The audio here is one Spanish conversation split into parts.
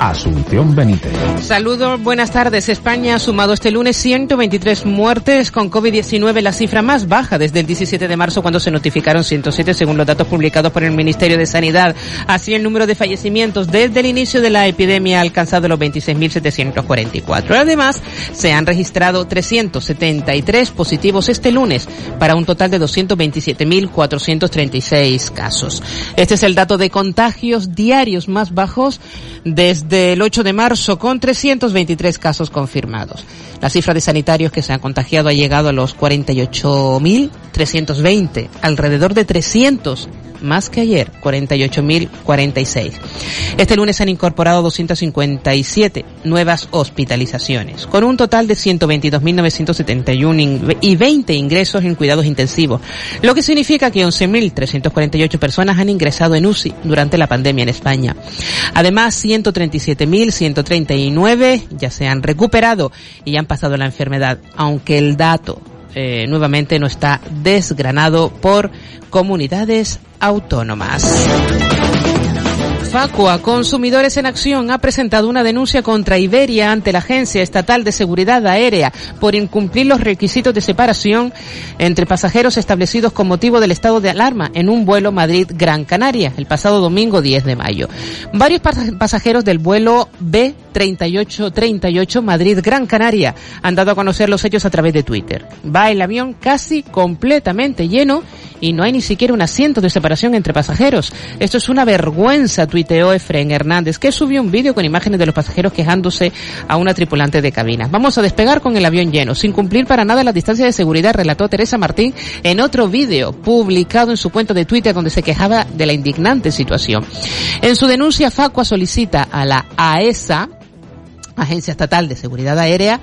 Asunción Benítez. Saludos, buenas tardes. España ha sumado este lunes 123 muertes con COVID-19, la cifra más baja desde el 17 de marzo cuando se notificaron 107 según los datos publicados por el Ministerio de Sanidad. Así el número de fallecimientos desde el inicio de la epidemia ha alcanzado los 26.744. Además, se han registrado 373 positivos este lunes para un total de 227.436 casos. Este es el dato de contagios diarios más bajos desde el 8 de marzo con 323 casos confirmados. La cifra de sanitarios que se han contagiado ha llegado a los 48.320, alrededor de 300 más que ayer, 48.046. Este lunes se han incorporado 257 nuevas hospitalizaciones, con un total de 122.971 y 20 ingresos en cuidados intensivos, lo que significa que 11.348 personas han ingresado en UCI durante la pandemia en España. Además, 137.139 ya se han recuperado y han pasado la enfermedad, aunque el dato eh, nuevamente no está desgranado por comunidades autónomas. Facua Consumidores en Acción ha presentado una denuncia contra Iberia ante la Agencia Estatal de Seguridad Aérea por incumplir los requisitos de separación entre pasajeros establecidos con motivo del estado de alarma en un vuelo Madrid-Gran Canaria el pasado domingo 10 de mayo. Varios pasajeros del vuelo B3838 Madrid-Gran Canaria han dado a conocer los hechos a través de Twitter. Va el avión casi completamente lleno y no hay ni siquiera un asiento de separación entre pasajeros. Esto es una vergüenza, tuiteó Hernández, que subió un vídeo con imágenes de los pasajeros quejándose a una tripulante de cabina. Vamos a despegar con el avión lleno, sin cumplir para nada la distancia de seguridad, relató Teresa Martín en otro vídeo publicado en su cuenta de Twitter donde se quejaba de la indignante situación. En su denuncia, Facua solicita a la AESA, Agencia Estatal de Seguridad Aérea,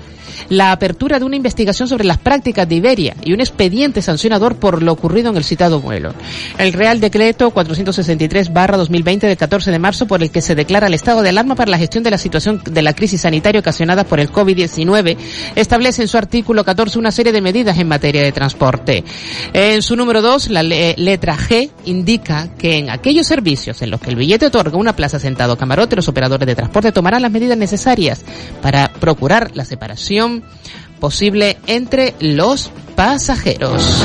la apertura de una investigación sobre las prácticas de Iberia y un expediente sancionador por lo ocurrido en el citado vuelo. El Real Decreto 463-2020 del 14 de marzo por el que se declara el estado de alarma para la gestión de la situación de la crisis sanitaria ocasionada por el COVID-19 establece en su artículo 14 una serie de medidas en materia de transporte. En su número 2, la letra G indica que en aquellos servicios en los que el billete otorga una plaza sentado camarote, los operadores de transporte tomarán las medidas necesarias para procurar la separación posible entre los pasajeros.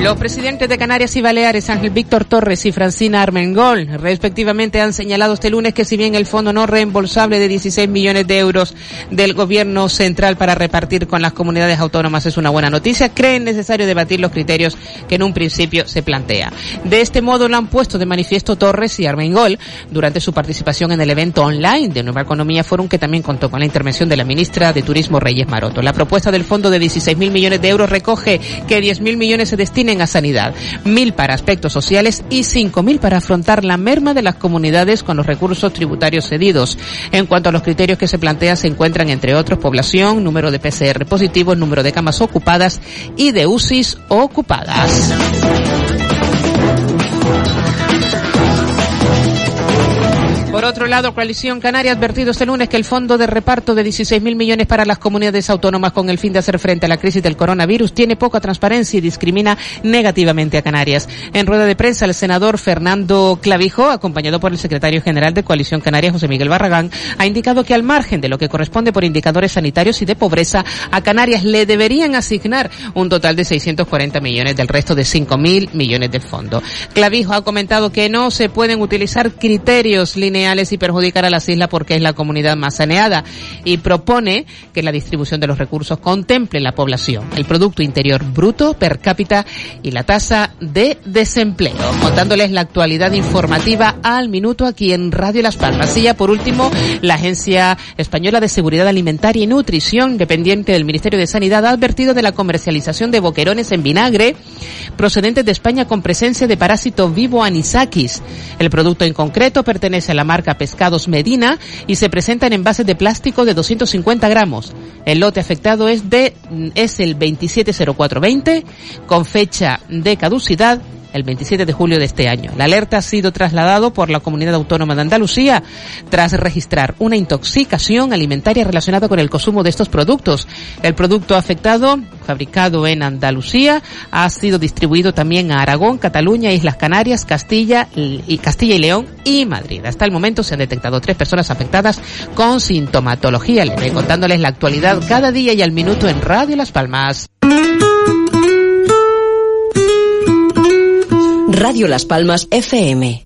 Los presidentes de Canarias y Baleares, Ángel Víctor Torres y Francina Armengol, respectivamente, han señalado este lunes que si bien el fondo no reembolsable de 16 millones de euros del gobierno central para repartir con las comunidades autónomas es una buena noticia, creen necesario debatir los criterios que en un principio se plantea. De este modo lo han puesto de manifiesto Torres y Armengol durante su participación en el evento online de Nueva Economía Forum que también contó con la intervención de la ministra de Turismo Reyes Maroto. La propuesta del fondo de 16 mil millones de euros recoge que 10 mil millones se destinen a sanidad, mil para aspectos sociales y cinco mil para afrontar la merma de las comunidades con los recursos tributarios cedidos. En cuanto a los criterios que se plantean, se encuentran entre otros población, número de PCR positivos, número de camas ocupadas y de UCIs ocupadas. Otro lado, Coalición Canaria ha advertido este lunes que el fondo de reparto de 16 mil millones para las comunidades autónomas con el fin de hacer frente a la crisis del coronavirus tiene poca transparencia y discrimina negativamente a Canarias. En rueda de prensa, el senador Fernando Clavijo, acompañado por el secretario general de Coalición Canaria, José Miguel Barragán, ha indicado que al margen de lo que corresponde por indicadores sanitarios y de pobreza, a Canarias le deberían asignar un total de 640 millones del resto de 5 mil millones del fondo. Clavijo ha comentado que no se pueden utilizar criterios lineales y perjudicar a las islas porque es la comunidad más saneada y propone que la distribución de los recursos contemple la población, el Producto Interior Bruto per cápita y la tasa de desempleo. Contándoles la actualidad informativa al minuto aquí en Radio Las Palmas. Y ya por último, la Agencia Española de Seguridad Alimentaria y Nutrición, dependiente del Ministerio de Sanidad, ha advertido de la comercialización de boquerones en vinagre procedentes de España con presencia de parásito vivo anisakis. El producto en concreto pertenece a la marca Pescados Medina y se presenta en envases de plástico de 250 gramos. El lote afectado es de es el 270420 con fecha de caducidad el 27 de julio de este año. La alerta ha sido trasladado por la Comunidad Autónoma de Andalucía tras registrar una intoxicación alimentaria relacionada con el consumo de estos productos. El producto afectado, fabricado en Andalucía, ha sido distribuido también a Aragón, Cataluña, Islas Canarias, Castilla y Castilla y León y Madrid. Hasta el momento se han detectado tres personas afectadas con sintomatología. Le voy contándoles la actualidad cada día y al minuto en Radio Las Palmas. Radio Las Palmas FM.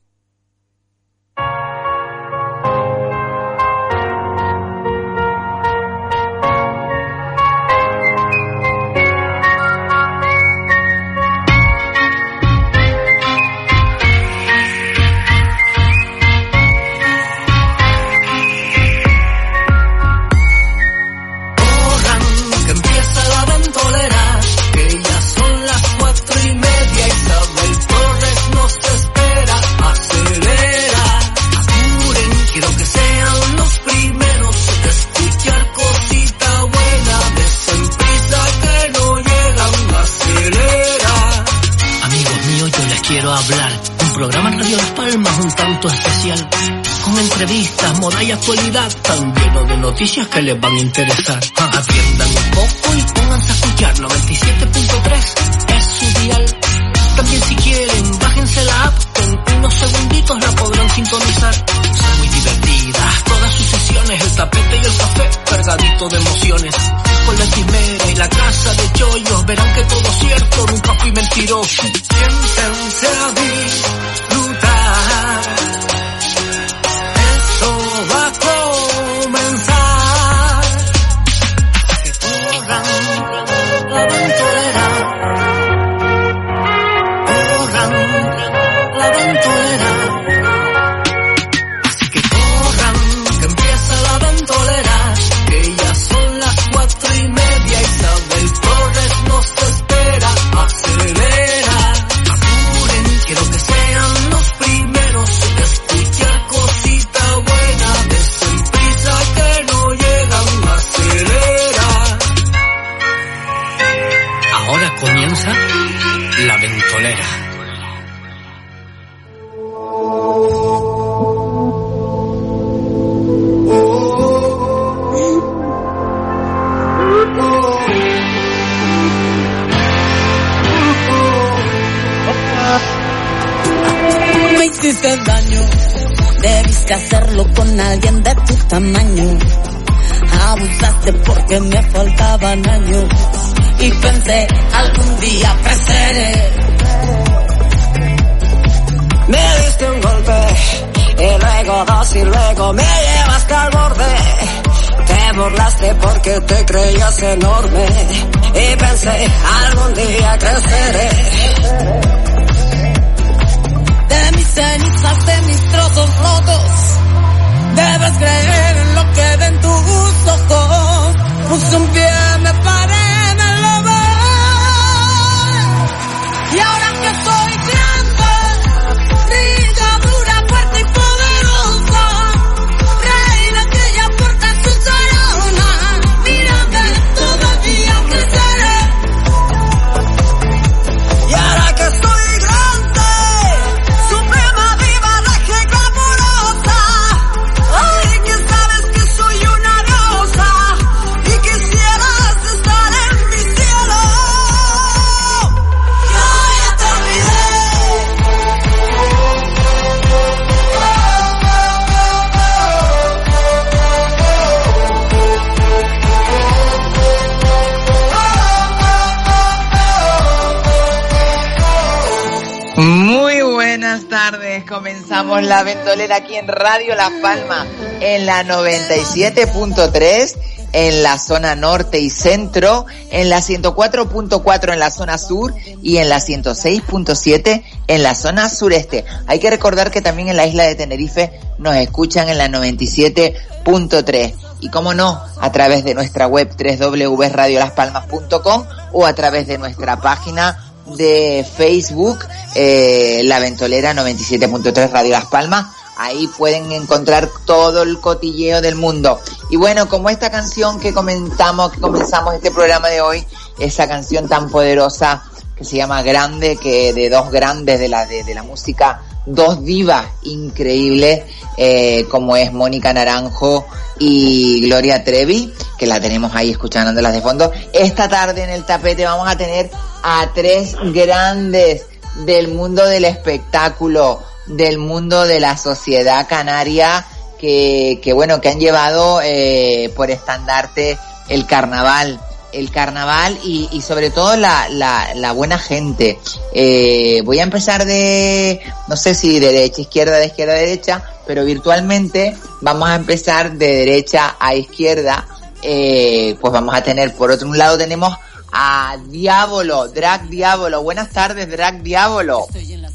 Aquí en Radio La Palma en la 97.3 en la zona norte y centro, en la 104.4 en la zona sur y en la 106.7 en la zona sureste. Hay que recordar que también en la isla de Tenerife nos escuchan en la 97.3 y como no, a través de nuestra web www.radiolaspalmas.com o a través de nuestra página de Facebook, eh, La Ventolera 97.3 Radio Las Palmas. Ahí pueden encontrar todo el cotilleo del mundo. Y bueno, como esta canción que comentamos, que comenzamos este programa de hoy, esa canción tan poderosa que se llama Grande, que de dos grandes de la, de, la música, dos divas increíbles, eh, como es Mónica Naranjo y Gloria Trevi, que la tenemos ahí escuchándolas de fondo. Esta tarde en el tapete vamos a tener a tres grandes del mundo del espectáculo, del mundo de la sociedad canaria, que, que bueno, que han llevado eh, por estandarte el carnaval el carnaval y, y sobre todo la, la, la buena gente. Eh, voy a empezar de, no sé si de derecha, izquierda, de izquierda derecha, pero virtualmente vamos a empezar de derecha a izquierda. Eh, pues vamos a tener, por otro lado tenemos a Diablo, Drag Diablo. Buenas tardes, Drag Diablo. Estoy en la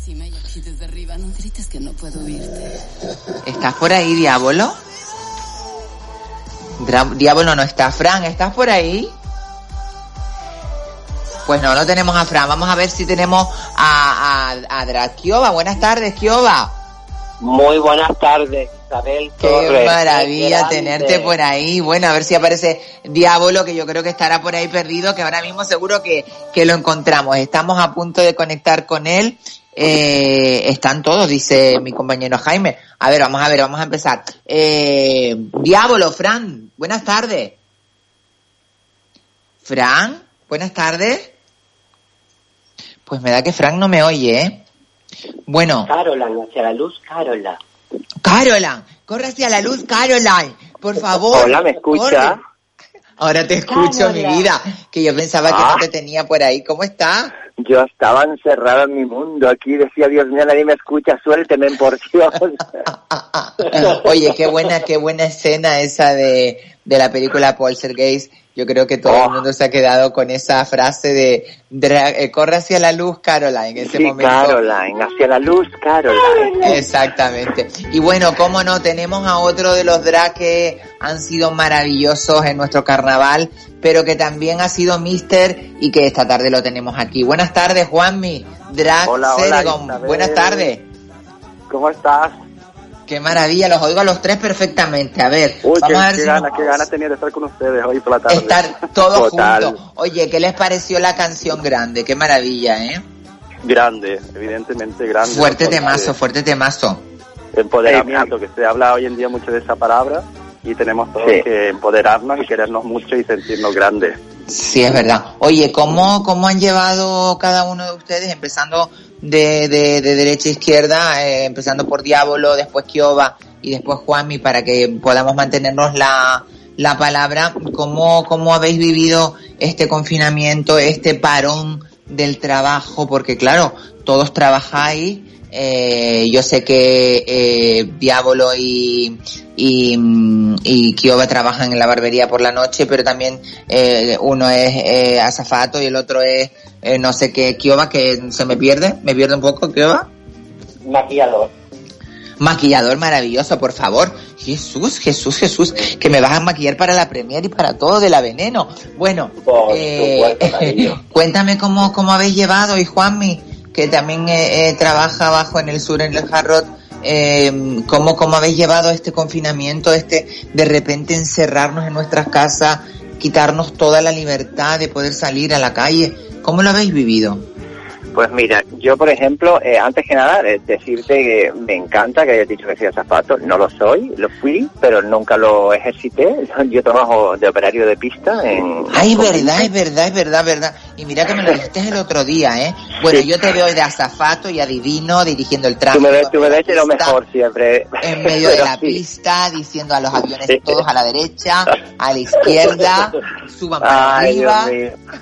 puedo oírte. ¿Estás por ahí, Diablo? Diablo no está. Fran, ¿estás por ahí? Pues no, no tenemos a Fran. Vamos a ver si tenemos a, a, a. Buenas tardes, Kioba. Muy buenas tardes, Isabel Qué Torres. maravilla tenerte por ahí. Bueno, a ver si aparece Diablo, que yo creo que estará por ahí perdido, que ahora mismo seguro que, que lo encontramos. Estamos a punto de conectar con él. Eh, están todos, dice mi compañero Jaime. A ver, vamos a ver, vamos a empezar. Eh, Diablo, Fran, buenas tardes. Fran, buenas tardes. Pues me da que Fran no me oye, ¿eh? Bueno. Caroline, hacia la luz, Caroline. Caroline, corre hacia la luz, Caroline, por favor. Hola, ¿me escucha? corre. Ahora te escucho, mi vida, que yo pensaba que Ah. no te tenía por ahí. ¿Cómo está? Yo estaba encerrado en mi mundo. Aquí decía, Dios mío, nadie me escucha. Suélteme, por Dios. Oye, qué buena, qué buena escena esa de, de la película Poltergeist. Yo creo que todo Oh. el mundo se ha quedado con esa frase de eh, corre hacia la luz, Caroline, en ese sí, momento. Caroline, hacia la luz, Caroline. Exactamente. Y bueno, cómo no, tenemos a otro de los drag que han sido maravillosos en nuestro carnaval, pero que también ha sido mister y que esta tarde lo tenemos aquí. Buenas tardes, Juanmi, drag Hola. Buenas tardes. ¿Cómo estás? Qué maravilla, los oigo a los tres perfectamente. A ver, Uy, qué, vamos a ver qué si nos- qué ganas tenía de estar con ustedes hoy por la tarde. estar todos Total. juntos. Oye, ¿qué les pareció la canción grande? Qué maravilla, ¿eh? Grande, evidentemente grande. Fuerte temazo, fuerte temazo. Empoderamiento, que se habla hoy en día mucho de esa palabra y tenemos todos Sí. que empoderarnos y querernos mucho y sentirnos grandes. Sí, es verdad. Oye, ¿cómo, cómo han llevado cada uno de ustedes, empezando de, de, de derecha a izquierda, eh, empezando por Diablo, después Kioba y después Juanmi, para que podamos mantenernos la, la palabra? ¿Cómo, ¿Cómo habéis vivido este confinamiento, este parón del trabajo? Porque claro, todos trabajáis. Eh, yo sé que eh, Diablo y, y, mm, y Kioba trabajan en la barbería por la noche, pero también eh, uno es eh, azafato y el otro es eh, no sé qué. Kioba, que se me pierde, me pierde un poco, Kioba. Maquillador. Maquillador maravilloso, por favor. Jesús, Jesús, Jesús, que me vas a maquillar para la premier y para todo de la veneno. Bueno, Por eh, supuesto, cuéntame cómo, cómo habéis llevado y Juanmi, que también eh, trabaja abajo en el sur, en el Jarrot, eh, cómo, cómo habéis llevado este confinamiento, este de repente encerrarnos en nuestras casas, quitarnos toda la libertad de poder salir a la calle. ¿Cómo lo habéis vivido? Pues mira, yo por ejemplo, eh, antes que nada, eh, decirte que me encanta que hayas dicho que seas zapato. No lo soy, lo fui, pero nunca lo ejercité. Yo trabajo de operario de pista en... Ay, es verdad, es verdad, es verdad, verdad. Y mira que me lo dijiste el otro día, ¿eh? Bueno, Sí. yo te veo de azafato y adivino dirigiendo el Tú tráfico. me ves, tú me ves lo mejor siempre. En medio de la sí. pista, diciendo a los aviones Sí. todos a la derecha, a la izquierda, suban para Ay, Dios arriba. mío.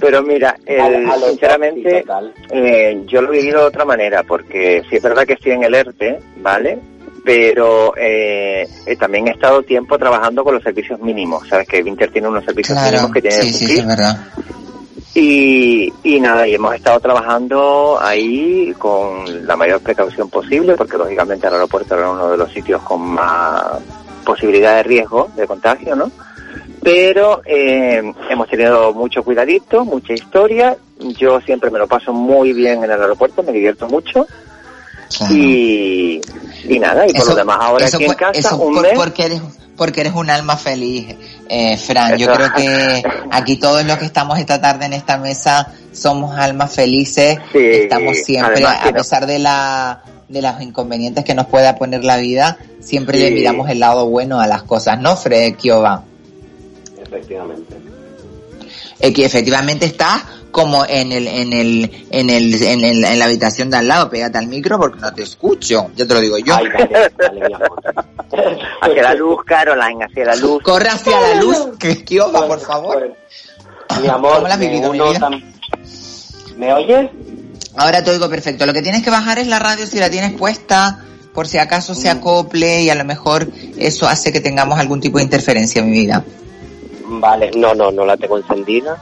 Pero mira, el- A- a los sinceramente, eh, yo lo he vivido de otra manera, porque sí es verdad que estoy en el ERTE, ¿vale? Pero eh, eh, también he estado tiempo trabajando con los servicios mínimos. Sabes que Vinter tiene unos servicios Claro, mínimos que tiene sí, que sí, es verdad. Y, y nada, y hemos estado trabajando ahí con la mayor precaución posible, porque lógicamente el aeropuerto era uno de los sitios con más posibilidad de riesgo de contagio, ¿no? Pero eh, hemos tenido mucho cuidadito, mucha historia. Yo siempre me lo paso muy bien en el aeropuerto, me divierto mucho. Y, y nada, y por Eso- lo demás ahora aquí en por- casa, eso un por- mes. porque eres porque eres un alma feliz Eh, Fran, yo creo que aquí todos los que estamos esta tarde en esta mesa somos almas felices, Sí, estamos siempre, a no- pesar de la de los inconvenientes que nos pueda poner la vida, siempre le miramos el lado bueno a las cosas, ¿no, Fred Kioba? Efectivamente. Eh, que efectivamente está como en el, en el, en el, en el- en la habitación de al lado, pégate al micro porque no te escucho, ya te lo digo yo. Ay, mi amor. Hacia la luz, Caroline, hacia la luz. Corre hacia la luz, que por favor. Mi amor, ¿Cómo la has vivido, mi vida? tam- ¿Me oyes? Ahora te oigo perfecto. Lo que tienes que bajar es la radio si la tienes puesta, por si acaso se acople y a lo mejor eso hace que tengamos algún tipo de interferencia en mi vida. Vale, no, no, no la tengo encendida.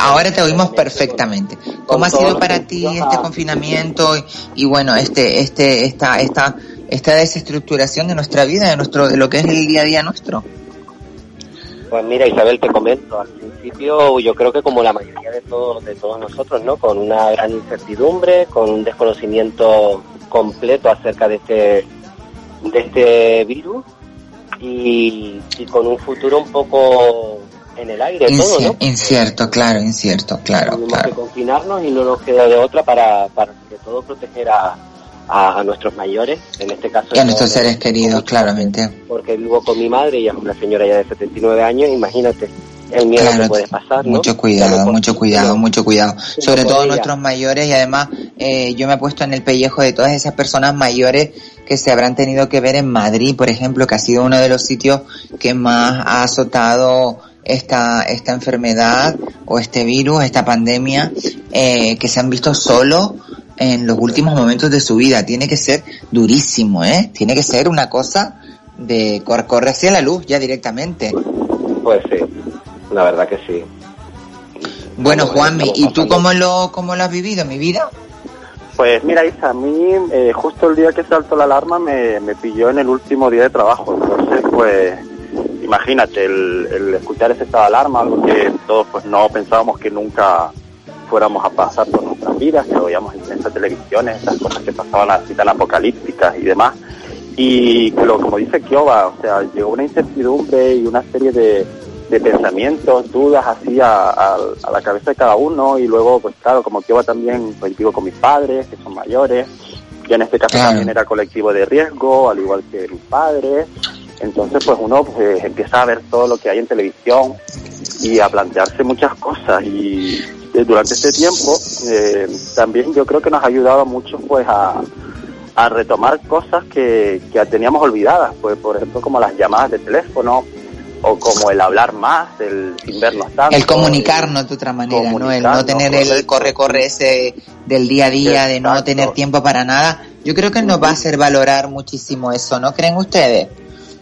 Ahora te oímos perfectamente. ¿Cómo ha sido para ti este a- confinamiento y, y bueno, este, este, esta, esta, esta desestructuración de nuestra vida, de nuestro, de lo que es el día a día nuestro? Pues mira, Isabel, te comento. Al principio, yo creo que como la mayoría de todos, de todos nosotros, ¿no? Con una gran incertidumbre, con un desconocimiento completo acerca de este, de este virus y, y con un futuro un poco en el aire todo, Inci- ¿no? Incierto, claro, incierto, claro, Tuvimos claro. que confinarnos y no nos queda de otra para, para sobre todo proteger a, a, a nuestros mayores, en este caso. Y a nuestros seres queridos, claramente. Porque vivo con mi madre, ella es una señora ya de 79 años, imagínate el miedo Claro, que puede pasar, ¿no? Mucho cuidado, no mucho cuidado, mucho cuidado. Sobre todo ella. nuestros mayores y además eh, yo me he puesto en el pellejo de todas esas personas mayores que se habrán tenido que ver en Madrid, por ejemplo, que ha sido uno de los sitios que más ha azotado esta, esta enfermedad o este virus, esta pandemia, eh, que se han visto solos en los últimos momentos de su vida. Tiene que ser durísimo, ¿eh? Tiene que ser una cosa de cor- corre hacia la luz ya directamente. Pues sí, la verdad que sí. Bueno, Juanmi, ¿y tú cómo lo, cómo lo has vivido, mi vida? Pues mira, Isa, a mí eh, justo el día que saltó la alarma me, me pilló en el último día de trabajo. Entonces, pues imagínate, el, el escuchar ese estado de alarma, algo que todos pues no pensábamos que nunca fuéramos a pasar por nuestras vidas, que lo veíamos en esas televisiones, esas cosas que pasaban así tan apocalípticas y demás. Y lo, como dice Kioba, o sea, llegó una incertidumbre y una serie de, de pensamientos, dudas así a, a- a la cabeza de cada uno y luego, pues claro, como Kioba también, pues vivo con mis padres, que son mayores, yo en este caso Claro. también era colectivo de riesgo, al igual que mis padres, entonces pues uno pues empieza a ver todo lo que hay en televisión y a plantearse muchas cosas y eh, durante este tiempo eh, también yo creo que nos ha ayudado mucho pues a, a retomar cosas que, que teníamos olvidadas, pues por ejemplo como las llamadas de teléfono o como el hablar más, el sin vernos tanto. El comunicarnos de otra manera, ¿no? El no tener el corre-corre ese del día a día, de no tener tiempo para nada. Yo creo que nos va a hacer valorar muchísimo eso, ¿no creen ustedes?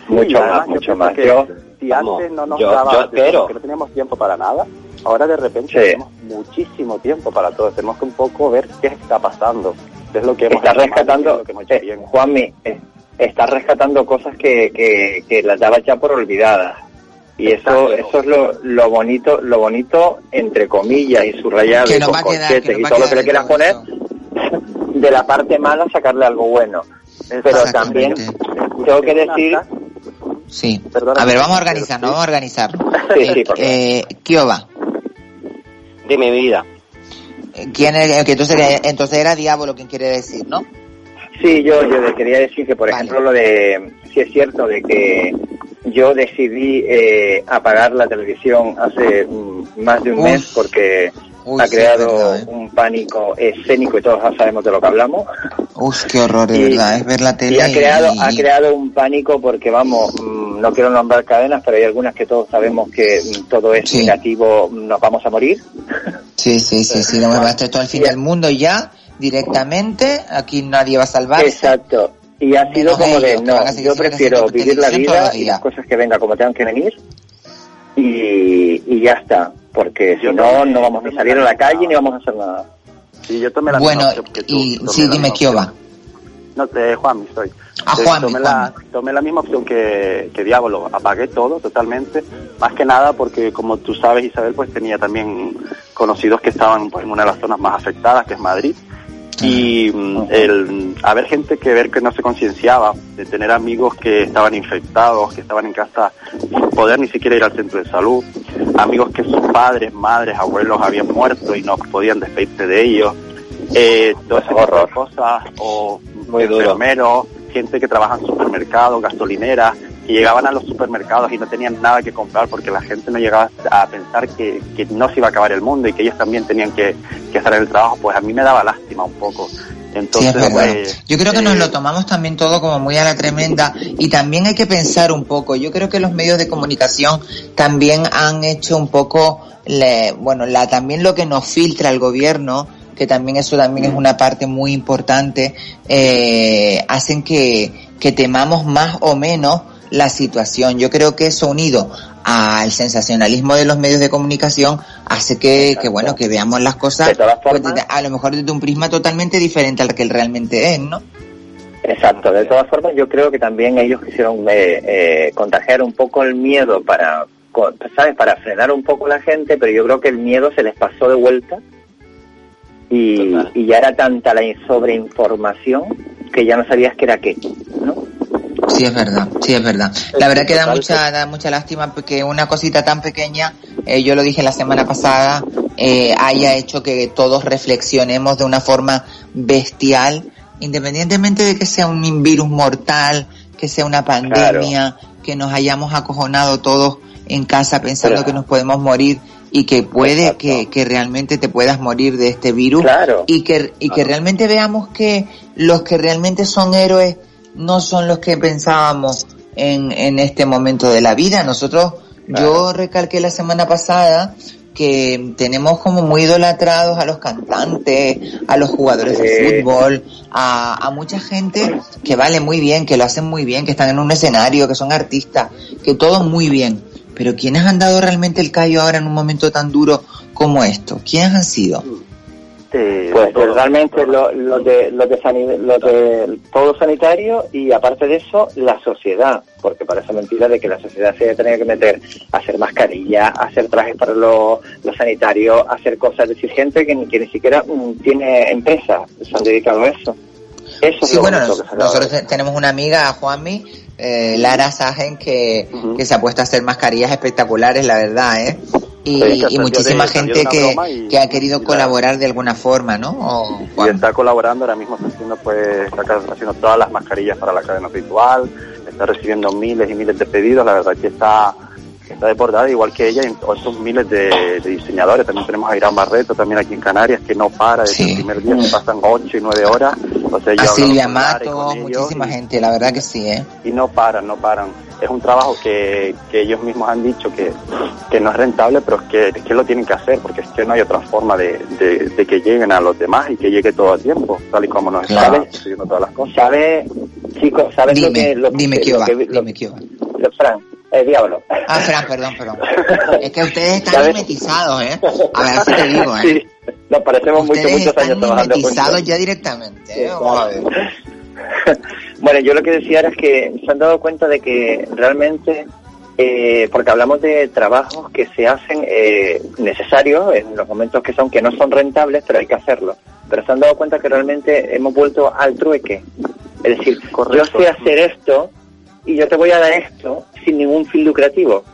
Sí, Mucho además, más, mucho más. que Yo- si vamos, antes no nos yo- daba, yo espero. que no teníamos tiempo para nada, ahora de repente Sí. tenemos muchísimo tiempo para todo. Tenemos que un poco ver qué está pasando, es lo que hemos Está rescatando, lo que hemos hecho eh. Juanmi, eh, está rescatando cosas que, que, que las daba ya por olvidadas. Y eso, Exacto. eso es lo, lo bonito, lo bonito entre comillas y subrayado Que y con va a quedar, corchetes y todo lo que le quieras poner, de la parte mala sacarle algo bueno. Pero también tengo que decir, Sí. A ver, vamos a organizarnos, vamos a organizarnos. Sí, sí, favor. Eh, Kioba, De mi vida. eh, ¿quién es, que entonces, era- entonces era Diablo quien quiere decir, ¿no? Sí, yo, yo quería decir que, por Vale. ejemplo, lo de, si es cierto de que yo decidí eh, apagar la televisión hace mm, más de un Uf. mes porque Uy, ha sí, creado verdad, ¿eh? un pánico escénico y todos sabemos de lo que hablamos. Uf, qué horror, de verdad, es ver la tele Y ha creado, y- ha creado un pánico porque, vamos, mm, no quiero nombrar cadenas, pero hay algunas que todos sabemos que mm, todo es Sí. negativo, mm, nos vamos a morir. Sí, sí, sí, sí, no me va a todo el fin del mundo ya, directamente, aquí nadie va a salvarse. Exacto. Y ha sido Menos como de, ellos, que no, yo prefiero vivir la vida y las cosas que vengan como tengan que venir y, y ya está, porque si no, también- no vamos ni a salir a la calle ni vamos a hacer nada. Sí, yo tomé la Bueno, misma opción que tú. y sí, la dime, Kioba. No, te Juanmi, soy. Ah, Eh, Juanmi, tomé, la, Juanmi. tomé la misma opción que, que Diablo, apagué todo totalmente, más que nada porque como tú sabes Isabel, pues tenía también conocidos que estaban pues, en una de las zonas más afectadas, que es Madrid, y mm, el haber gente que ver que no se concienciaba, de tener amigos que estaban infectados, que estaban en casa sin poder ni siquiera ir al centro de salud, amigos que sus padres, madres, abuelos habían muerto y no podían despedirse de ellos, eh, todo ese tipo de cosas, o enfermeros, gente que trabaja en supermercados, gasolineras, que llegaban a los supermercados y no tenían nada que comprar porque la gente no llegaba a pensar que, que no se iba a acabar el mundo y que ellos también tenían que, que hacer el trabajo, pues a mí me daba lástima un poco. Entonces, Sí, pues, Yo creo que nos eh, lo tomamos también todo como muy a la tremenda y también hay que pensar un poco. Yo creo que los medios de comunicación también han hecho un poco, le- bueno, la, también lo que nos filtra el gobierno, que también eso también es una parte muy importante, eh, hacen que, que temamos más o menos la situación. Yo creo que eso unido al sensacionalismo de los medios de comunicación hace que, que bueno, que veamos las cosas De todas pues, formas- a lo mejor desde un prisma totalmente diferente al que él realmente es, ¿no? Exacto, de todas formas yo creo que también ellos quisieron eh, eh, contagiar un poco el miedo para, ¿sabes? Para frenar un poco la gente, pero yo creo que el miedo se les pasó de vuelta y, y ya era tanta la sobreinformación que ya no sabías qué era qué, ¿no? Sí, es verdad, sí, es verdad. La verdad que da mucha, da mucha lástima porque una cosita tan pequeña, eh, yo lo dije la semana pasada, eh, haya hecho que todos reflexionemos de una forma bestial, independientemente de que sea un virus mortal, que sea una pandemia, que nos hayamos acojonado todos en casa pensando Claro. que nos podemos morir y que puede que, que realmente te puedas morir de este virus Claro. y que, y que realmente veamos que los que realmente son héroes no son los que pensábamos en, en este momento de la vida. Nosotros, yo recalqué la semana pasada que tenemos como muy idolatrados a los cantantes, a los jugadores de fútbol, a, a mucha gente que vale muy bien, que lo hacen muy bien, que están en un escenario, que son artistas, que todo muy bien. Pero ¿quiénes han dado realmente el callo ahora en un momento tan duro como esto? ¿Quiénes han sido? Pues todo. realmente lo, lo de, lo de, sani- lo de todo sanitario y aparte de eso, la sociedad, porque parece mentira de que la sociedad se tenga que meter a hacer mascarilla, a hacer trajes para los los sanitarios, a hacer cosas, es decir, gente que ni, que ni siquiera mm, tiene empresa, se han dedicado a eso. Eso es Sí, lo bueno, nos- que nosotros tenemos una amiga, Juanmi, eh, Lara Sagen, que, que se ha puesto a hacer mascarillas espectaculares, la verdad, ¿eh? Y, Sí, muchísima de- gente que, y- que ha querido la- colaborar de alguna forma, ¿no? O, y está colaborando ahora mismo está haciendo pues está haciendo todas las mascarillas para la cadena ritual está recibiendo miles y miles de pedidos la verdad que está está desbordada igual que ella y otros miles de, de diseñadores también tenemos a Irán Barreto también aquí en Canarias que no para desde Sí. el primer día se pasan ocho y nueve horas o sea, a Silvia Mato, muchísima gente, la verdad que sí, ¿eh? y no paran, no paran. Es un trabajo que, que ellos mismos han dicho que, que no es rentable, pero es que, es que lo tienen que hacer, porque es que no hay otra forma de, de, de que lleguen a los demás y que llegue todo a tiempo, tal y como nos Claro. están todas las cosas. ¿Sabes, chicos, sabes lo Dime, que... Lo, dime que- lo va, que- lo- dime qué va. lo- Fran, eh, diablo. Ah, Fran, perdón, perdón. Es que ustedes están ¿Sabes? mimetizados, ¿eh? A ver si te digo, ¿eh? Sí, nos parecemos mucho, muchos están años trabajando juntos. mimetizados ya directamente, ¿eh? Vamos a ver. Bueno, yo lo que decía era que se han dado cuenta de que realmente, eh, porque hablamos de trabajos que se hacen eh, necesarios en los momentos que son que no son rentables, pero hay que hacerlo. Pero se han dado cuenta que realmente hemos vuelto al trueque. Es decir, Correcto. yo sé hacer esto y yo te voy a dar esto sin ningún fin lucrativo.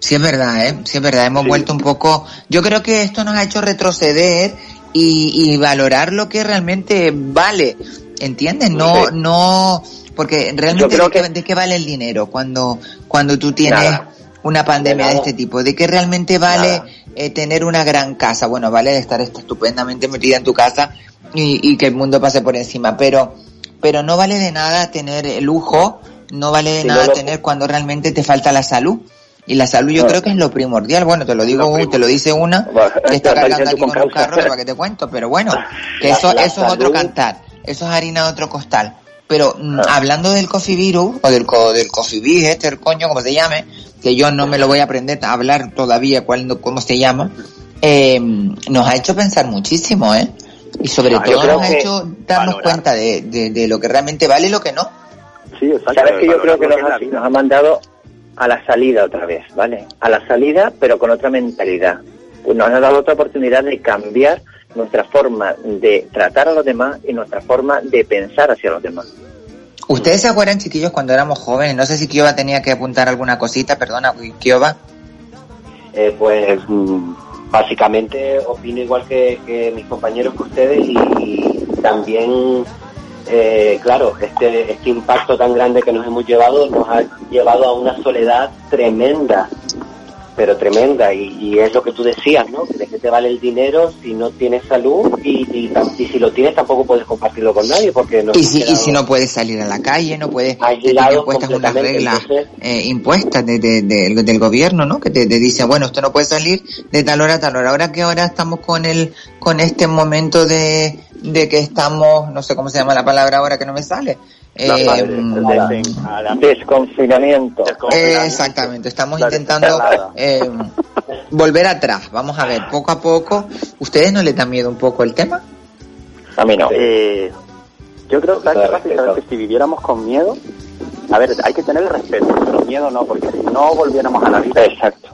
Sí es verdad, ¿eh? Sí es verdad, hemos Sí. vuelto un poco... Yo creo que esto nos ha hecho retroceder y, y valorar lo que realmente vale, ¿entiendes? No, Sí. no... Porque realmente de, que- de qué vale el dinero cuando, cuando tú tienes Nada. una pandemia de, este tipo? ¿De qué realmente vale eh, tener una gran casa? Bueno, vale estar estupendamente metida en tu casa y, y que el mundo pase por encima, pero, pero no vale de nada tener el lujo, no vale de nada no lo- tener cuando realmente te falta la salud. Y la salud yo No. creo que es lo primordial. Bueno, te lo digo, Lo te lo dice una que está cargando aquí con con un carro, para que te cuento. Pero bueno, que eso, la eso es otro cantar. Eso es harina de otro costal. Pero mm, Ah. hablando del coffee virus, o del, co- del coffee bee, este, el coño, como se llame, que yo no me lo voy a aprender a hablar todavía cuál, cómo se llama, eh, nos ha hecho pensar muchísimo, ¿eh? Y sobre No, yo todo nos ha hecho darnos valorar. cuenta de, de, de lo que realmente vale y lo que no. Sí, exacto. Sabes que yo creo que nos ha, vida. nos ha mandado a la salida otra vez, ¿vale? A la salida, pero con otra mentalidad. Pues nos ha dado otra oportunidad de cambiar nuestra forma de tratar a los demás y nuestra forma de pensar hacia los demás. ¿Ustedes se acuerdan, chiquillos, cuando éramos jóvenes? No sé si Kioba tenía que apuntar alguna cosita, perdona, Kioba. Eh, pues mm, básicamente opino igual que, que mis compañeros que ustedes y, y también, eh, claro, este, este impacto tan grande que nos hemos llevado nos ha llevado a una soledad tremenda pero tremenda y, y es lo que tú decías, ¿no? De qué te vale el dinero si no tienes salud y, y, tam- y si lo tienes tampoco puedes compartirlo con nadie porque no Y si, y si no puedes salir a la calle, no puedes, te tienen Aislado puestas unas reglas entonces- eh, impuestas de, de- de- del gobierno, ¿no? Que te, te dicen, bueno, usted no puede salir de tal hora a tal hora. Ahora que ahora estamos con el, con este momento de, de que estamos, no sé cómo se llama la palabra ahora que no me sale. Eh, madre, Desconfinamiento. Eh, exactamente, estamos La intentando eh, volver atrás. Vamos a ver, poco a poco. ¿Ustedes no les da miedo un poco el tema? A mí no. Eh, yo creo que básicamente si viviéramos con miedo, a ver, hay que tener el respeto, pero miedo no, porque si no volviéramos a la vida, Exacto.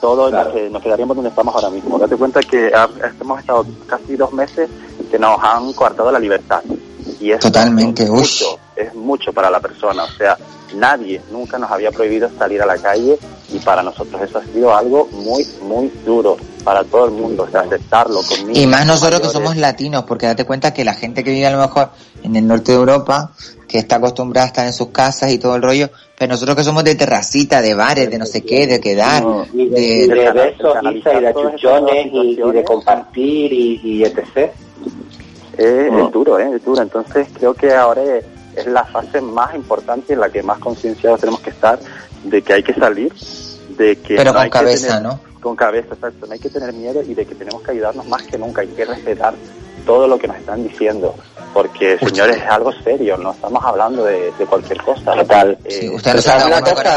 Eh, todos nos, eh, nos quedaríamos donde estamos ahora mismo. Date cuenta que ha- hemos estado casi dos meses que nos han coartado la libertad. Y es Totalmente, uy. mucho, es mucho para la persona. O sea, nadie nunca nos había prohibido salir a la calle y para nosotros eso ha sido algo muy, muy duro para todo el mundo, o sea, aceptarlo conmigo. Y más nosotros que somos latinos, porque date cuenta que la gente que vive a lo mejor en el norte de Europa, que está acostumbrada a estar en sus casas y todo el rollo, pero nosotros que somos de terracita, de bares, de no sé qué, de quedar, y de, de, de besos, Isa, y de achuchones y, y de compartir y, y etc. Es, es duro, ¿eh? es duro. Entonces creo que ahora es, es la fase más importante en la que más concienciados tenemos que estar de que hay que salir, de que Pero no con hay que cabeza, tener- ¿no? Con cabeza, exacto. No hay que tener miedo y de que tenemos que ayudarnos más que nunca. Hay que respetar todo lo que nos están diciendo. Porque, señores, es algo serio. No estamos hablando de, de cualquier cosa. Sí, Eh, usted no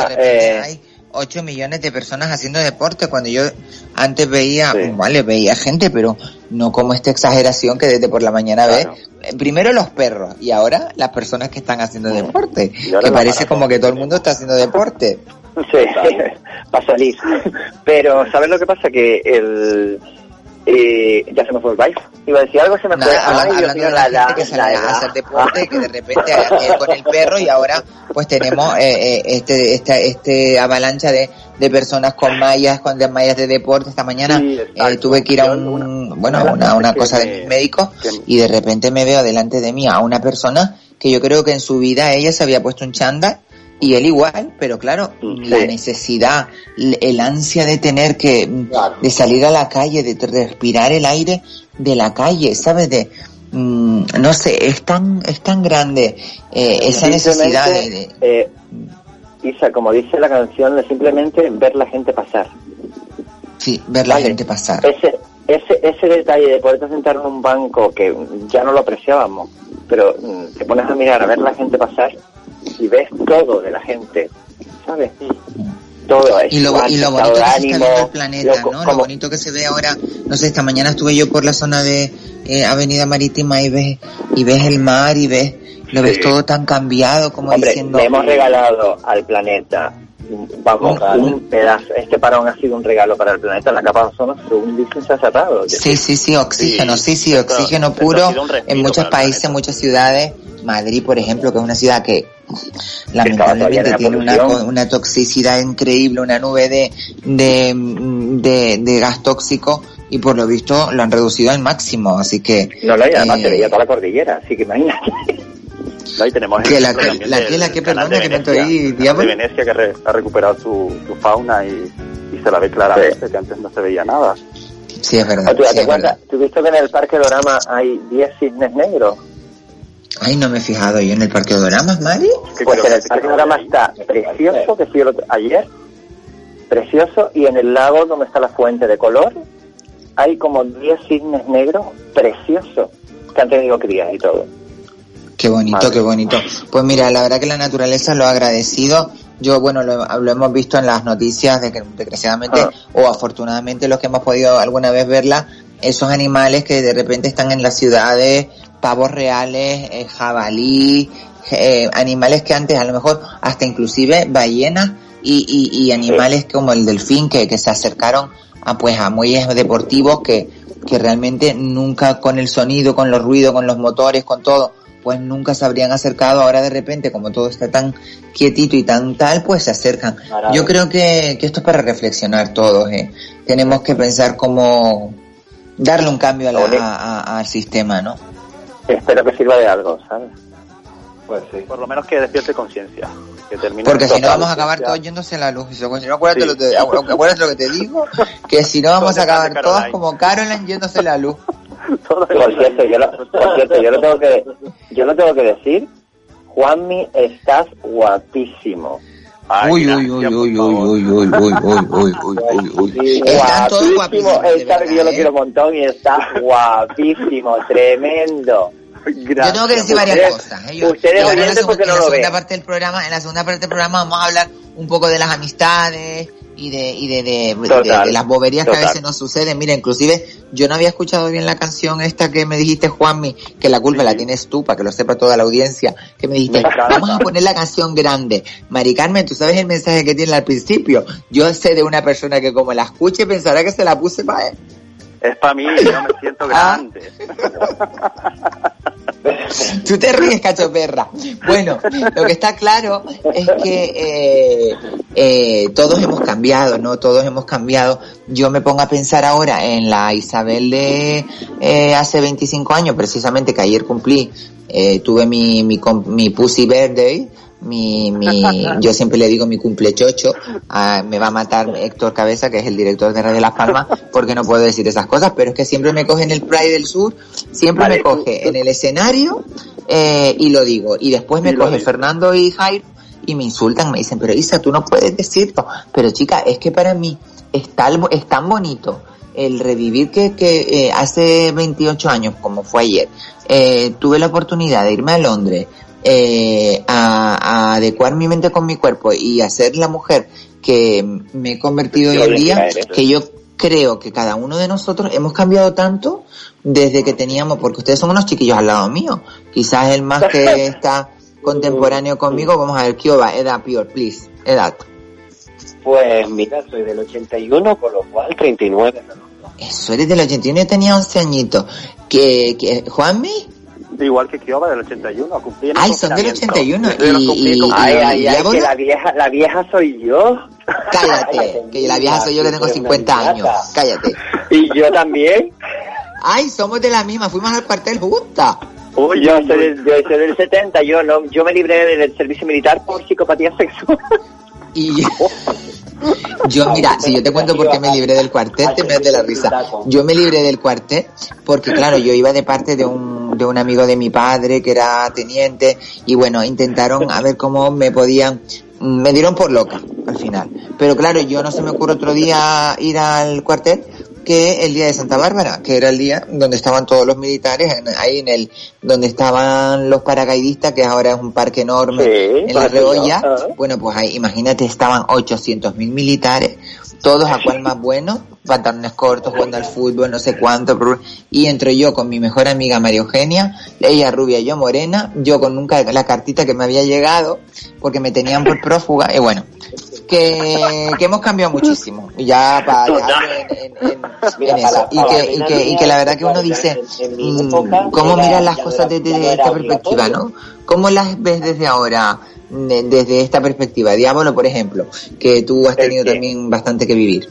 repente Eh, hay 8 millones de personas haciendo deporte cuando yo antes veía, Sí. vale, veía gente, pero no como esta exageración que desde por la mañana Claro. ves. Eh, Primero los perros y ahora las personas que están haciendo deporte. Y ahora Que parece como que todo el mundo está haciendo deporte. Sí, para salir. Pero, ¿sabes lo que pasa? Que el... Eh, ya se me fue el baile. Iba a decir algo, se me fue. Nada, habla- Ay, Dios hablando mío, de la, la gente que sale a hacer deporte, que de repente ayer con el perro y ahora pues tenemos eh, eh, este, esta este avalancha de, de personas con mallas, con de mallas de deporte. Esta mañana Sí, eh, tuve que ir a un, una- bueno, una las una, una cosa de mis médicos y de repente me veo delante de mí a una persona que yo creo que en su vida ella se había puesto un chándal y él igual, pero claro, Sí. la necesidad, el ansia de tener que, mm, Claro. de salir a la calle, de respirar el aire de la calle, ¿sabes? De, mm, no sé, es tan, es tan grande eh, esa necesidad de, de- Eh, Isa, como dice la canción, es simplemente ver la gente pasar. sí, ver la gente pasar. Ese, ese, ese detalle de poderte sentar en un banco que ya no lo apreciábamos, pero mm, te pones a mirar, a ver la gente pasar y ves todo de la gente, ¿sabes? Todo es Y lo, y bonito que se está ánimo, viendo el planeta, lo- ¿no? Lo bonito que se ve ahora, no sé, esta mañana estuve yo por la zona de eh, Avenida Marítima y ves, y ves el mar y ves, lo ves Sí. todo tan cambiado como Hombre, diciendo, le hemos regalado al planeta, vamos, Un- un pedazo, este parón ha sido un regalo para el planeta, la capa de ozono, según dicen, se ha cerrado. Sí, sí, sí, oxígeno, sí, sí, esto- oxígeno puro en muchos países, muchas ciudades. Madrid, por ejemplo, que es una ciudad que lamentablemente en tiene una, una toxicidad increíble, una nube de, de, de, de gas tóxico y por lo visto lo han reducido al máximo, así que... No, no, y además eh, se veía toda la cordillera, así que imagínate. Ahí tenemos Que la- también la que- la que, perdona, de que Venecia, estoy- de Venecia que re- ha recuperado su, su fauna y, y se la ve claramente, que antes no se veía nada. Sí, es verdad. Ah, ¿Tú sí, es cuenta? verdad. ¿Tú viste que en el Parque Dorama hay 10 cisnes negros? Ay, no me he fijado yo en el Parque de Doramas, Mari. ¿Qué Pues en el Parque tiene Dorama ahí? está precioso, que fui ayer, precioso, y en el lago donde está la fuente de color hay como 10 cisnes negros preciosos que han tenido crías y todo. Qué bonito, Madre. qué bonito. Pues mira, la verdad que la naturaleza lo ha agradecido. Yo, bueno, lo, lo hemos visto en las noticias de que desgraciadamente Ah. o afortunadamente los que hemos podido alguna vez verla, esos animales que de repente están en las ciudades, pavos reales, eh, jabalí, eh, animales que antes a lo mejor hasta inclusive ballenas y, y, y animales como el delfín que, que se acercaron a pues a muelles deportivos que que realmente nunca con el sonido, con los ruidos, con los motores, con todo, pues nunca se habrían acercado. Ahora de repente, como todo está tan quietito y tan tal, pues se acercan. Yo creo que, que esto es para reflexionar todos. ¿eh? Tenemos que pensar cómo darle un cambio a la- a- a- al sistema, ¿no? Espero que sirva de algo, ¿sabes? Pues sí. Por lo menos que despierte conciencia. Que termine Porque si no vamos a acabar todos yéndose la luz. Y si no, acuérdate, Sí. lo que, acuérdate lo que te digo, que si no vamos a acabar Caroline. como Caroline yéndose la luz. Por cierto, yo lo, por cierto, yo lo tengo que, yo lo tengo que decir. Juanmi, estás guapísimo. Uy, uy, uy, uy, uy, uy, uy, uy, uy, uy, uy, uy, uy. Están todos guapísimo. guapísimos, yo lo quiero ¿eh? un montón y está guapísimo, tremendo. Yo tengo que decir varias Ustedes- cosas. ¿eh? Yo- ustedes en la segunda- porque no en la segunda parte del programa, en la segunda parte del programa vamos a hablar un poco de las amistades y de y de, de, de- Total, de las boberías que a veces nos suceden. Mira, inclusive yo no había escuchado bien la canción esta que me dijiste, Juanmi, que la culpa la tienes tú, para que lo sepa toda la audiencia, que me dijiste, vamos a poner la canción grande. Mari Carmen, tú sabes el mensaje que tiene al principio. Yo sé de una persona que como la escuche pensará que se la puse para él. Es para mí, yo me siento Ah. Tú te ríes, cacho perra. Bueno, lo que está claro es que eh, eh, todos hemos cambiado, ¿no? Todos hemos cambiado. Yo me pongo a pensar ahora en la Isabel de eh, hace 25 años, precisamente que ayer cumplí, eh, tuve mi, mi, mi Pussy Birthday, mi, mi, yo siempre le digo mi cumplechocho, ah, me va a matar Héctor Cabeza, que es el director de Radio Las Palmas, porque no puedo decir esas cosas, pero es que siempre me coge en el Pride del Sur, siempre Vale, me coge en el escenario eh, y lo digo, y después me Y coge. Fernando y Jairo y me insultan, me dicen, pero Isa, tú no puedes decirlo, pero chica, es que para mí es, tal- es tan bonito el revivir que, que eh, hace 28 años, como fue ayer, eh, tuve la oportunidad de irme a Londres, eh, a, a adecuar mi mente con mi cuerpo y a ser la mujer que me he convertido hoy Qué en día, eres. que yo creo que cada uno de nosotros hemos cambiado tanto desde que teníamos, porque ustedes son unos chiquillos al lado mío, quizás el más que está contemporáneo conmigo, vamos a ver, ¿qué va? Edad, Pior, please, edad. Pues mira, soy del 81, con lo cual 39. Eso eres del 81, yo tenía 11 añitos. ¿Que, que, Juanmi? Igual que Kioba del 81, cumplí en el Ay, son del confinamiento. 81 Yo lo y- Ay, ¿Y ay, ay, que la vieja, la vieja soy yo. Cállate, que la vieja soy yo que tengo 50 años. Cállate. Y yo también. Ay, somos de la misma, fuimos al cuartel juntas. Uy, Yo soy, del, yo soy del 70, yo no, yo me libré del servicio militar por psicopatía sexual. Y yo, mira, si yo te cuento por qué me libré del cuartel, te me de la risa. Yo me libré del cuartel porque, claro, yo iba de parte de un, de un amigo de mi padre que era teniente y bueno, intentaron a ver cómo me podían, me dieron por loca al final. Pero claro, yo no se me ocurre otro día ir al cuartel que el día de Santa Bárbara, que era el día donde estaban todos los militares, en- ahí en el, donde estaban los paracaidistas, que ahora es un parque enorme Sí, en la Rebolla. ah. Bueno, pues ahí, imagínate, estaban 800 mil militares, todos a cual más bueno, pantalones cortos, jugando al fútbol, no sé cuánto, y entro yo con mi mejor amiga María Eugenia, ella rubia, yo morena, yo con nunca la cartita que me había llegado, porque me tenían por prófuga, y bueno, que, que hemos cambiado muchísimo, y ya para en, en- en- Mira, en eso, y que, y que, y que la verdad que uno dice, mm, ¿cómo miras las cosas desde esta perspectiva, no? ¿Cómo las ves desde ahora, de- desde esta perspectiva? Diablo, por ejemplo, que tú has ¿El tenido también bastante que vivir.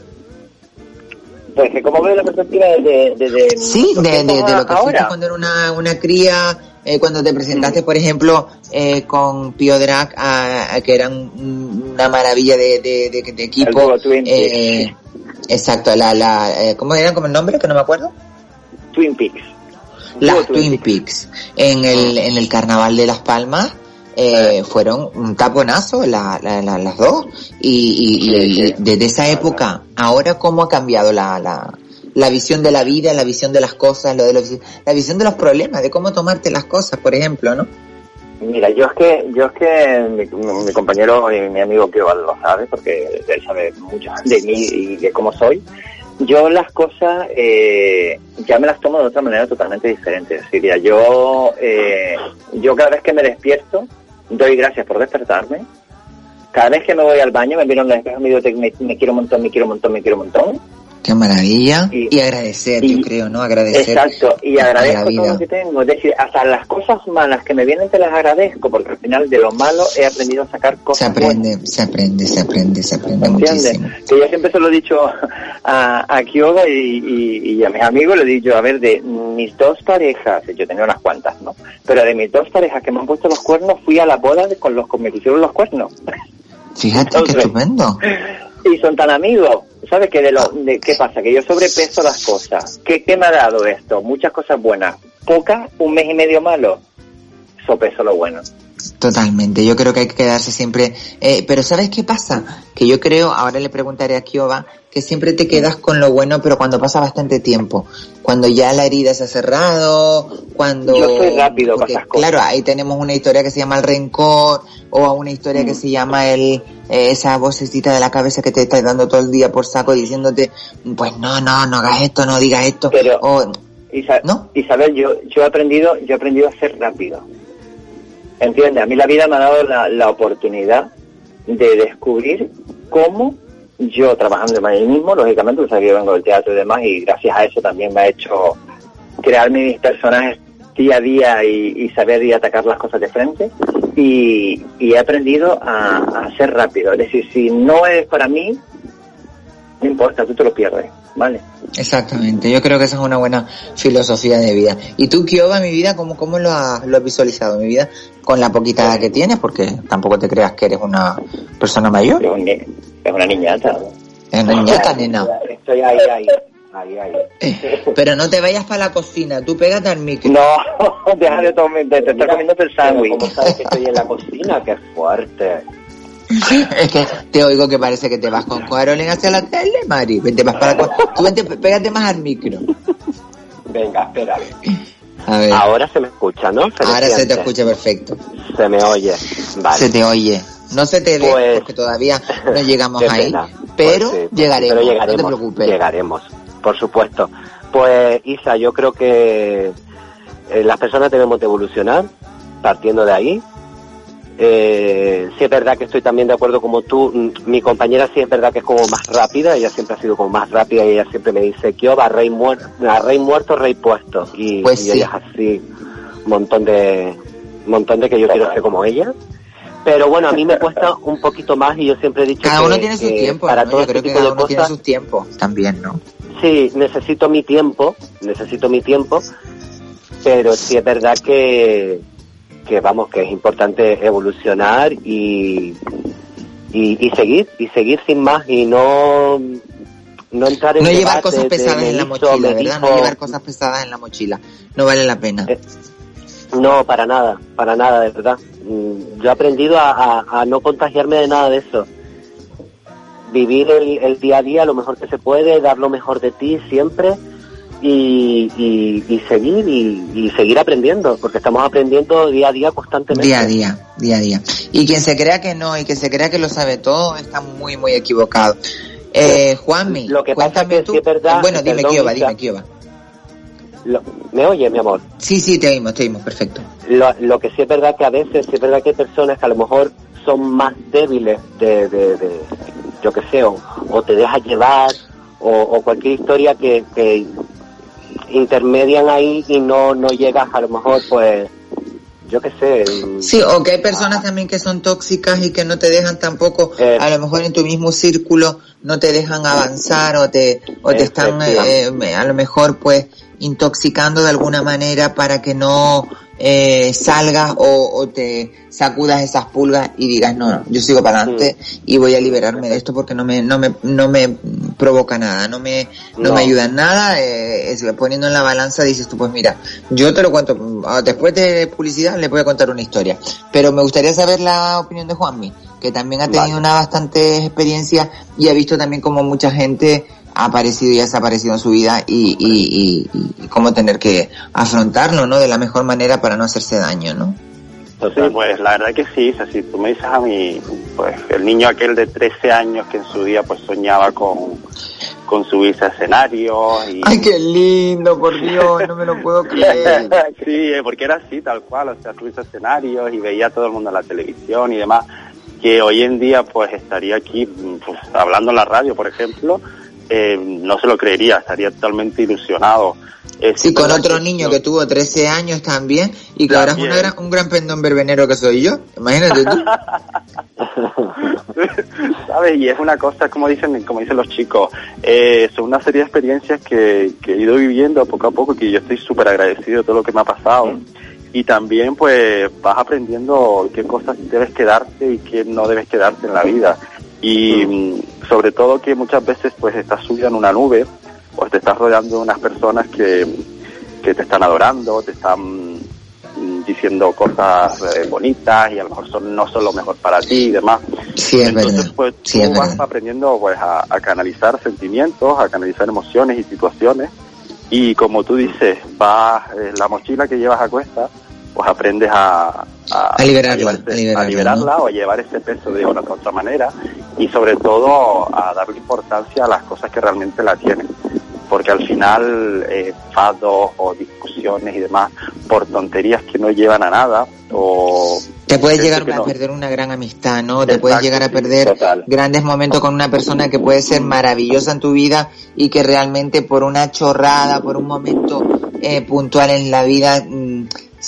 Pues que como veo la perspectiva de... de, de Sí, de, de, de lo que fuiste ahora. cuando era una, una cría, eh, cuando te presentaste, por ejemplo, eh, con Pio Drac, a- a que eran un- una maravilla de, de, de, de equipo. eh, exacto, la, la, eh, ¿cómo era como el nombre? Que no me acuerdo. Twin Peaks. Las Twin Peaks. En el, en el carnaval de Las Palmas, eh, fueron un taponazo la, la- la- las dos. Y, y- y- y desde esa época, ahora cómo ha cambiado la, la, la visión de la vida, la visión de las cosas, lo de los- la visión de los problemas, de cómo tomarte las cosas, por ejemplo, ¿no? Mira, yo es que, yo es que mi, compañero y mi amigo Kioba lo sabe, porque él sabe mucho de mí y de cómo soy. Yo las cosas eh, ya me las tomo de otra manera totalmente diferente. Diría, yo, eh, yo cada vez que me despierto, doy gracias por despertarme. Cada vez que me voy al baño, me miro en el espejo me digo, "Te- me, me quiero un montón, me quiero un montón, me quiero un montón. Qué maravilla. Y- Y, agradecer, y- yo creo, ¿no? Agradecer. Exacto, y agradezco todo lo que tengo. Es decir, hasta las cosas malas que me vienen te las agradezco, porque al final de lo malo he aprendido a sacar Se cosas buenas. aprende, se aprende, se aprende, se aprende ¿Entiendes? muchísimo. Que yo siempre se lo he dicho a, a Kyoga y, y- y a mis amigos, le he dicho, a ver, de mis dos parejas, yo tenía unas cuantas, ¿no? Pero de mis dos parejas que me han puesto los cuernos, fui a la boda con los que me pusieron los cuernos. Fíjate, qué Entonces- estupendo. y son tan amigos. ¿Sabes qué, de lo, de, qué pasa? Que yo sobrepeso las cosas. ¿Qué, ¿Qué me ha dado esto? Muchas cosas buenas. Pocas, un mes y medio malo. Sopeso lo bueno. Totalmente, yo creo que hay que quedarse siempre. Eh, pero ¿sabes qué pasa? Que yo creo, ahora le preguntaré a Kioba, que siempre te quedas con lo bueno, pero cuando pasa bastante tiempo. Cuando ya la herida se ha cerrado, cuando... Yo soy rápido con porque, esas cosas. Claro, ahí tenemos una historia que se llama el rencor, o una historia Mm. que se llama el eh, esa vocecita de la cabeza que te está dando todo el día por saco diciéndote, pues no, no, no hagas esto, no digas esto. Pero- o, Isa- ¿No? Isabel, yo, yo he aprendido, yo he aprendido a ser rápido. ¿Entiendes? A mí la vida me ha dado la, la oportunidad de descubrir cómo yo trabajando en mí mismo, lógicamente, que yo vengo del teatro y demás, y gracias a eso también me ha hecho crearme mis personajes día a día y, saber y atacar las cosas de frente. Y, y he aprendido a, a ser rápido. Es decir, si no es para mí, no importa, tú te lo pierdes, ¿vale? Exactamente, yo creo que esa es una buena filosofía de vida. ¿Y tú, Kioba, mi vida, cómo, cómo lo, has, lo has visualizado, mi vida? Con la poquita edad que tienes, porque tampoco te creas que eres una persona mayor. Es, una niñata. Es una niñata, nena. Estoy ahí, ahí, ahí, ahí. Pero no te vayas para la cocina, tú pégate al micro. No, deja de, tomar, de, de estar comiéndote el sándwich. ¿Cómo sabes que estoy en la cocina? ¡Qué fuerte! Es que te oigo que parece que te vas con Carolina hacia la tele, Mari. Vente más para Tú vente, pégate más al micro. Venga, espera. A ver, Ahora se me escucha, ¿no? ahora se te escucha perfecto. Se me oye. Vale. Se te oye. No se te ve Pues- porque todavía no llegamos ahí, pero Pues sí, llegaremos, pero llegaremos, no te preocupes. Llegaremos, por supuesto. Pues Isa, yo creo que eh, las personas debemos de evolucionar partiendo de ahí. Eh, sí es verdad que estoy también de acuerdo como tú. Mm, Mi compañera sí es verdad que es como más rápida, ella siempre ha sido como más rápida y ella siempre me dice, Kioba, rey, muer a rey muerto, rey puesto. Y, Pues y sí. ella es así, un montón de, un montón de que yo quiero ser como ella. Pero bueno, a mí me cuesta un poquito más y yo siempre he dicho Cada que, uno tiene sus que tiempos, para ¿no? todo Yo este creo que cada de uno tiene cosas, sus tiempos también, ¿no? sí, necesito mi tiempo, necesito mi tiempo, pero sí es verdad que, que vamos, que es importante evolucionar y, y, y seguir, y seguir sin más y no, no entrar en No llevar cosas pesadas en la mochila, ¿verdad? No llevar cosas pesadas en la mochila. No vale la pena. Eh, No, para nada, para nada, de verdad. Mm, Yo he aprendido a, a- a no contagiarme de nada de eso. Vivir el, el día a día lo mejor que se puede, dar lo mejor de ti siempre y, y- y seguir y, y seguir aprendiendo, porque estamos aprendiendo día a día constantemente. Día a día, día a día. Y quien se crea que no y que se crea que lo sabe todo está muy, muy equivocado. Eh, Juanmi, Lo que pasa que tú. sí es verdad, bueno, dime, perdón, Kioba, dime, Kioba. Lo- ¿Me oyes, mi amor? Sí, sí, te oímos, te oímos, perfecto. Lo, lo que sí es verdad que a veces, sí es verdad que hay personas que a lo mejor son más débiles de, de, de- yo qué sé, o, o te dejas llevar, o, o cualquier historia que, que intermedian ahí y no, no llegas a lo mejor, pues, yo qué sé. Sí, o que hay personas también que son tóxicas y que no te dejan tampoco, Eh. a lo mejor en tu mismo círculo no te dejan avanzar o te, o te están eh, a lo mejor pues intoxicando de alguna manera para que no eh, salgas o, o te sacudas esas pulgas y digas no, no yo sigo para adelante y voy a liberarme de esto porque no me no me no me provoca nada no me no, No. me ayuda en nada eh, es- poniendo en la balanza dices tú pues mira yo te lo cuento ah, después de publicidad les voy a contar una historia pero me gustaría saber la opinión de Juanmi que también ha tenido Vale. una bastante experiencia y ha visto también como mucha gente ha aparecido y ha desaparecido en su vida y, y, y, y cómo tener que afrontarlo, ¿no? De la mejor manera para no hacerse daño, ¿no? Sí, pues la verdad que sí, o sea, si tú me dices a mí, pues el niño aquel de 13 años que en su día pues soñaba con, con subirse a escenarios y... Ay, qué lindo, por Dios, no me lo puedo creer. sí, eh, porque era así, tal cual, o sea, subirse a escenarios y veía a todo el mundo en la televisión y demás, que hoy en día pues estaría aquí pues, hablando en la radio, por ejemplo, eh, no se lo creería, estaría totalmente ilusionado. Eh, sí, con otro niño que tuvo 13 años también y que ahora es una gran- un gran pendón verbenero que soy yo. Imagínate tú. ¿Sabes? Y es una cosa, como dicen, como dicen los chicos, eh, son una serie de experiencias que, que he ido viviendo poco a poco, que yo estoy súper agradecido de todo lo que me ha pasado. Y también, pues, vas aprendiendo qué cosas debes quedarte y qué no debes quedarte en la vida. Y mm, sobre todo que muchas veces, pues, estás subido en una nube o te estás rodeando de unas personas que, que te están adorando, te están mm, diciendo cosas eh, bonitas y a lo mejor son, no son lo mejor para ti y demás. Sí, es Entonces, verdad. pues Sí, tú es vas verdad. aprendiendo pues a, a canalizar sentimientos, a canalizar emociones y situaciones y como tú dices, vas eh, la mochila que llevas a cuesta, pues aprendes a, A liberarla, a liberarla, a liberarla ¿no? o a llevar ese peso de una u otra manera y sobre todo a darle importancia a las cosas que realmente la tienen porque al final eh, fados o discusiones y demás por tonterías que no llevan a nada o Te puedes llegar a no- perder una gran amistad, ¿no? Te puedes llegar a perder total. grandes momentos con una persona que puede ser maravillosa en tu vida y que realmente por una chorrada, por un momento eh, puntual en la vida, mm,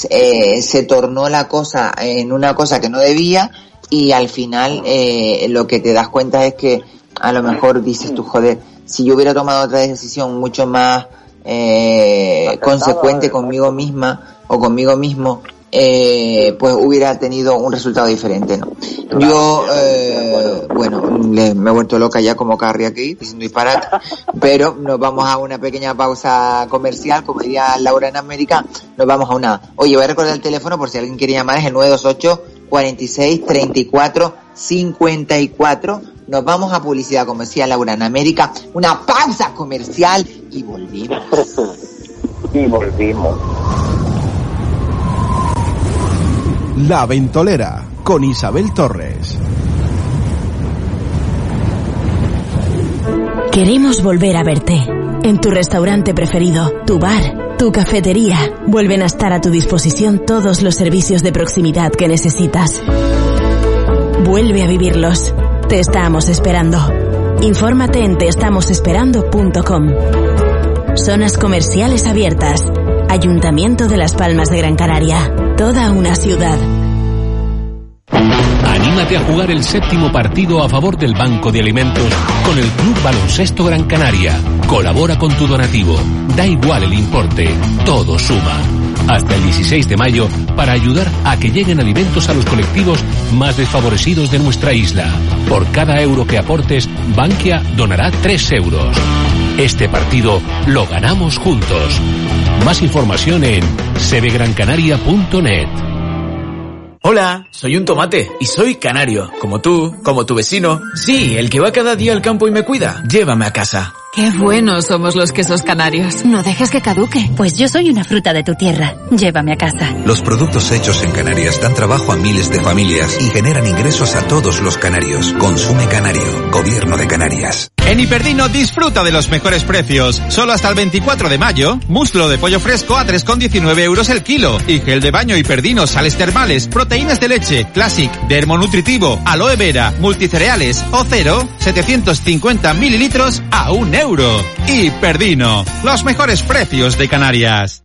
eh, se tornó la cosa en una cosa que no debía y al final eh, lo que te das cuenta es que a lo mejor dices tú, joder, si yo hubiera tomado otra decisión mucho más eh, consecuente conmigo misma o conmigo mismo, eh, pues hubiera tenido un resultado diferente, ¿no? Yo, eh, bueno, le- me he vuelto loca ya como Carrie aquí, diciendo disparate, pero nos vamos a una pequeña pausa comercial, como diría Laura en América, nos vamos a una... Oye, voy a recordar el teléfono por si alguien quiere llamar, es el 928 46 34 54. Nos vamos a publicidad comercial, Laura en América, una pausa comercial y volvimos. Y volvimos. La Ventolera con Isabel Torres. Queremos volver a verte. En tu restaurante preferido, tu bar, tu cafetería. Vuelven a estar a tu disposición todos los servicios de proximidad que necesitas. Vuelve a vivirlos. Te estamos esperando. Infórmate en teestamosesperando.com. Zonas comerciales abiertas. Ayuntamiento de Las Palmas de Gran Canaria. Toda una ciudad. Anímate a jugar el séptimo partido a favor del Banco de Alimentos con el Club Baloncesto Gran Canaria. Colabora con tu donativo. Da igual el importe. Todo suma. Hasta el 16 de mayo para ayudar a que lleguen alimentos a los colectivos más desfavorecidos de nuestra isla. Por cada euro que aportes, Bankia donará 3 euros. Este partido lo ganamos juntos. Más información en cbgrancanaria.net. Hola, soy un tomate y soy canario, como tú, como tu vecino. Sí, el que va cada día al campo y me cuida. Llévame a casa. Qué buenos somos los quesos canarios. No dejes que caduque. Pues yo soy una fruta de tu tierra. Llévame a casa. Los productos hechos en Canarias dan trabajo a miles de familias y generan ingresos a todos los canarios. Consume Canario, Gobierno de Canarias. En Hiperdino disfruta de los mejores precios. Solo hasta el 24 de mayo, muslo de pollo fresco a 3,19 euros el kilo. Y gel de baño Hiperdino, sales termales, proteínas de leche, Classic, Dermonutritivo, aloe vera, multicereales o cero, 750 mililitros a un euro. Hiperdino, los mejores precios de Canarias.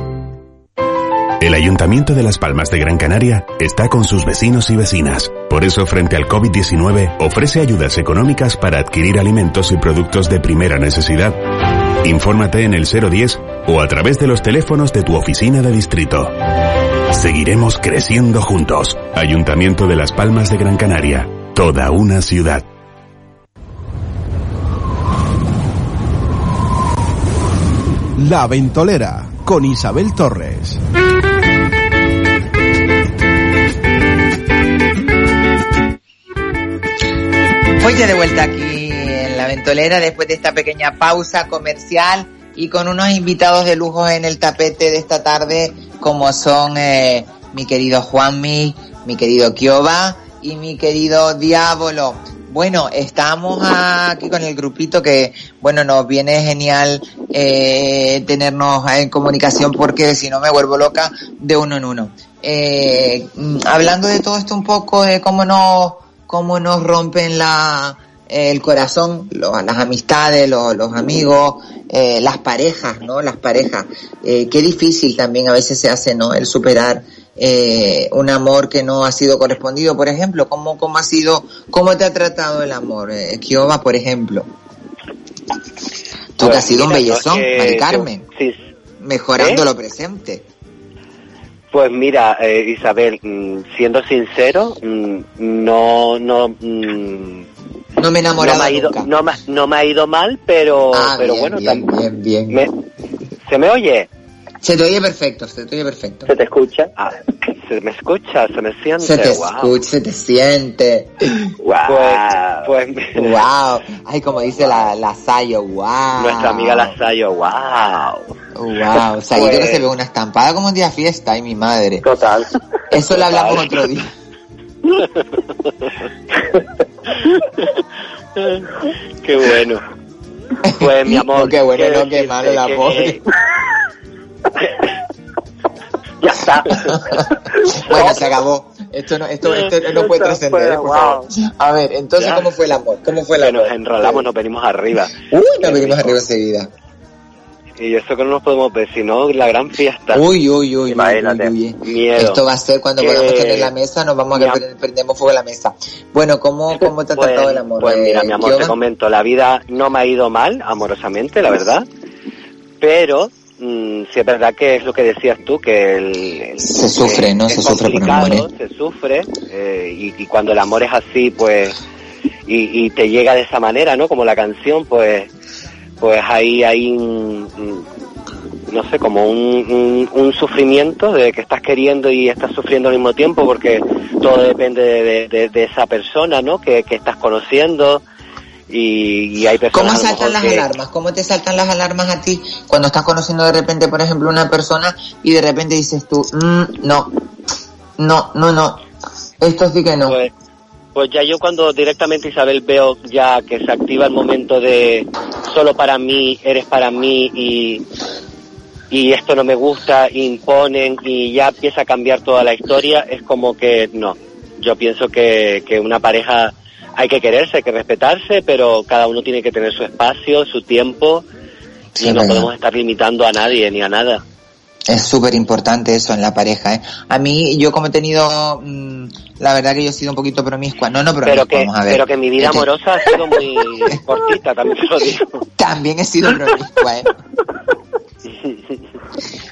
El Ayuntamiento de Las Palmas de Gran Canaria está con sus vecinos y vecinas. Por eso, frente al COVID-19, ofrece ayudas económicas para adquirir alimentos y productos de primera necesidad. Infórmate en el 010 o a través de los teléfonos de tu oficina de distrito. Seguiremos creciendo juntos. Ayuntamiento de Las Palmas de Gran Canaria. Toda una ciudad. La Ventolera con Isabel Torres. De vuelta aquí en la ventolera después de esta pequeña pausa comercial y con unos invitados de lujo en el tapete de esta tarde como son eh, mi querido Juanmi, mi querido Kioba y mi querido Diablo. Bueno, estamos aquí con el grupito que, bueno, nos viene genial eh, tenernos en comunicación porque si no me vuelvo loca de uno en uno. Eh, mm, hablando de todo esto un poco, de cómo nos, cómo nos rompen la, el corazón, lo- las amistades, lo- los amigos, eh, las parejas, ¿no? Las parejas. Eh, qué difícil también a veces se hace, ¿no? El superar eh, un amor que no ha sido correspondido, por ejemplo. ¿Cómo, cómo ha sido, cómo te ha tratado el amor? Eh, Kioba, por ejemplo. Tú que has sido un mira, bellezón, Mari yo- Carmen. sí, Mejorando ¿Eh? lo presente. Pues mira, eh, Isabel, mm, siendo sincero, mm, no, no, mm, No me he enamorado no me ha ido, nunca. no me, no me ha ido mal, pero, Ah, pero bien, bueno, bien, tam- bien, bien. me- ¿se me oye? Se te oye perfecto, se te oye perfecto. ¿Se te escucha? Ah, se me escucha, se me siente, Se te wow. escucha, se te siente. Pues, pues Wow. Ay, como dice la, la Sayo, wow. nuestra amiga Lasayo, wow. Wow. Sayito Pues- que se ve una estampada como un día fiesta, ay mi madre. Total. Eso lo hablamos otro día. Qué bueno. Pues mi amor. No, qué bueno, no, qué malo la que- pobre. ya está. Bueno, se acabó. Esto no, esto, esto no puede trascender, ¿eh? A ver, entonces, Ya. ¿cómo fue el amor? ¿Cómo fue el Que amor? nos enrolamos, nos venimos arriba. Uy, nos venimos arriba enseguida. Y eso que no nos podemos ver, sino la gran fiesta. Uy, uy, uy, Imagínate, uy, uy. miedo. Esto va a ser cuando podamos tener la mesa, nos vamos a que prendemos fuego a la mesa. Bueno, ¿cómo, cómo te ha Pues, tratado el amor? pues mira, eh, mi amor, te comento, la vida no me ha ido mal, amorosamente, la verdad. Pero, mm, sí es verdad que es lo que decías tú, que el... el- Se sufre, ¿no? Se sufre por complicado, amor, ¿eh? Se sufre, eh, y, y cuando el amor es así, pues... Y, y te llega de esa manera, ¿no? Como la canción, pues... Pues ahí hay no sé, como un, un, un sufrimiento de que estás queriendo y estás sufriendo al mismo tiempo porque todo depende de, de- de- de esa persona, ¿no? Que, que estás conociendo y, y hay personas ¿Cómo saltan las que- alarmas? ¿Cómo te saltan las alarmas a ti cuando estás conociendo de repente, por ejemplo, una persona y de repente dices tú, "Mm, no, no, no, no, esto sí que no. Pues, pues ya yo cuando directamente Isabel veo ya que se activa el momento de solo para mí, eres para mí y, y esto no me gusta, imponen y ya empieza a cambiar toda la historia, es como que no. Yo pienso que, que una pareja hay que quererse, hay que respetarse, pero cada uno tiene que tener su espacio, su tiempo Sí, y no verdad. podemos estar limitando a nadie ni a nada. Es súper importante eso en la pareja, ¿eh? A mí, yo como he tenido, mm, la verdad que yo he sido un poquito promiscua, no, no promiscua, Pero que, vamos a ver. pero que mi vida Este, amorosa ha sido muy cortita, también te lo digo. También he sido promiscua, ¿eh?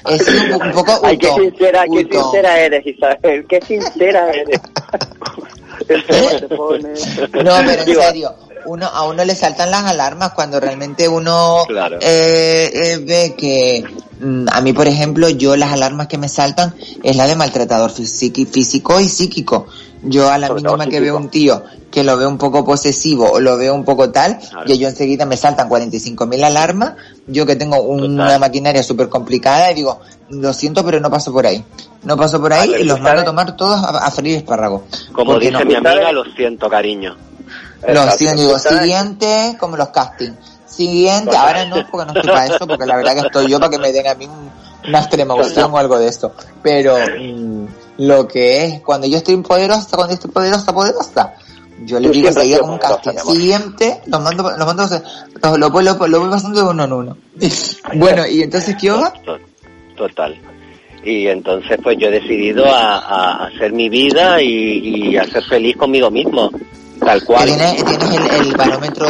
He sido un, po- un poco Ay, qué sincera, qué sincera eres, Isabel, qué sincera eres. Te No, pero en Digo, serio, uno, a uno le saltan las alarmas cuando realmente uno Claro. eh, eh, ve que a mí, por ejemplo, yo las alarmas que me saltan es la de maltratador físico, y psíquico. Yo a la Sobre mínima que psíquico. veo un tío que lo veo un poco posesivo o lo veo un poco tal, y yo enseguida me saltan 45.000 alarmas, yo que tengo una maquinaria súper complicada y digo, lo siento, pero no paso por ahí. No paso por ahí ver, y los ¿tú mando a tomar todos a, a freír espárragos. Como dice no. mi amiga, lo siento, cariño. Lo siento, digo, siguiente, como los castings. Siguiente, ahora no, porque no estoy para eso, porque la verdad que estoy yo para que me den a mí un- una extrema opción o algo de esto. Pero mm, lo que es, cuando yo estoy poderosa, cuando estoy poderosa, poderosa, yo le digo sido como un casting. Siguiente, los mando, los mando, los- lo, voy- lo, lo voy pasando de uno en uno. Bueno, y entonces, ¿qué hago? Total. Y entonces pues yo he decidido a, a hacer mi vida y, y a ser feliz conmigo mismo, tal Que cual. tienes, tienes el, el barómetro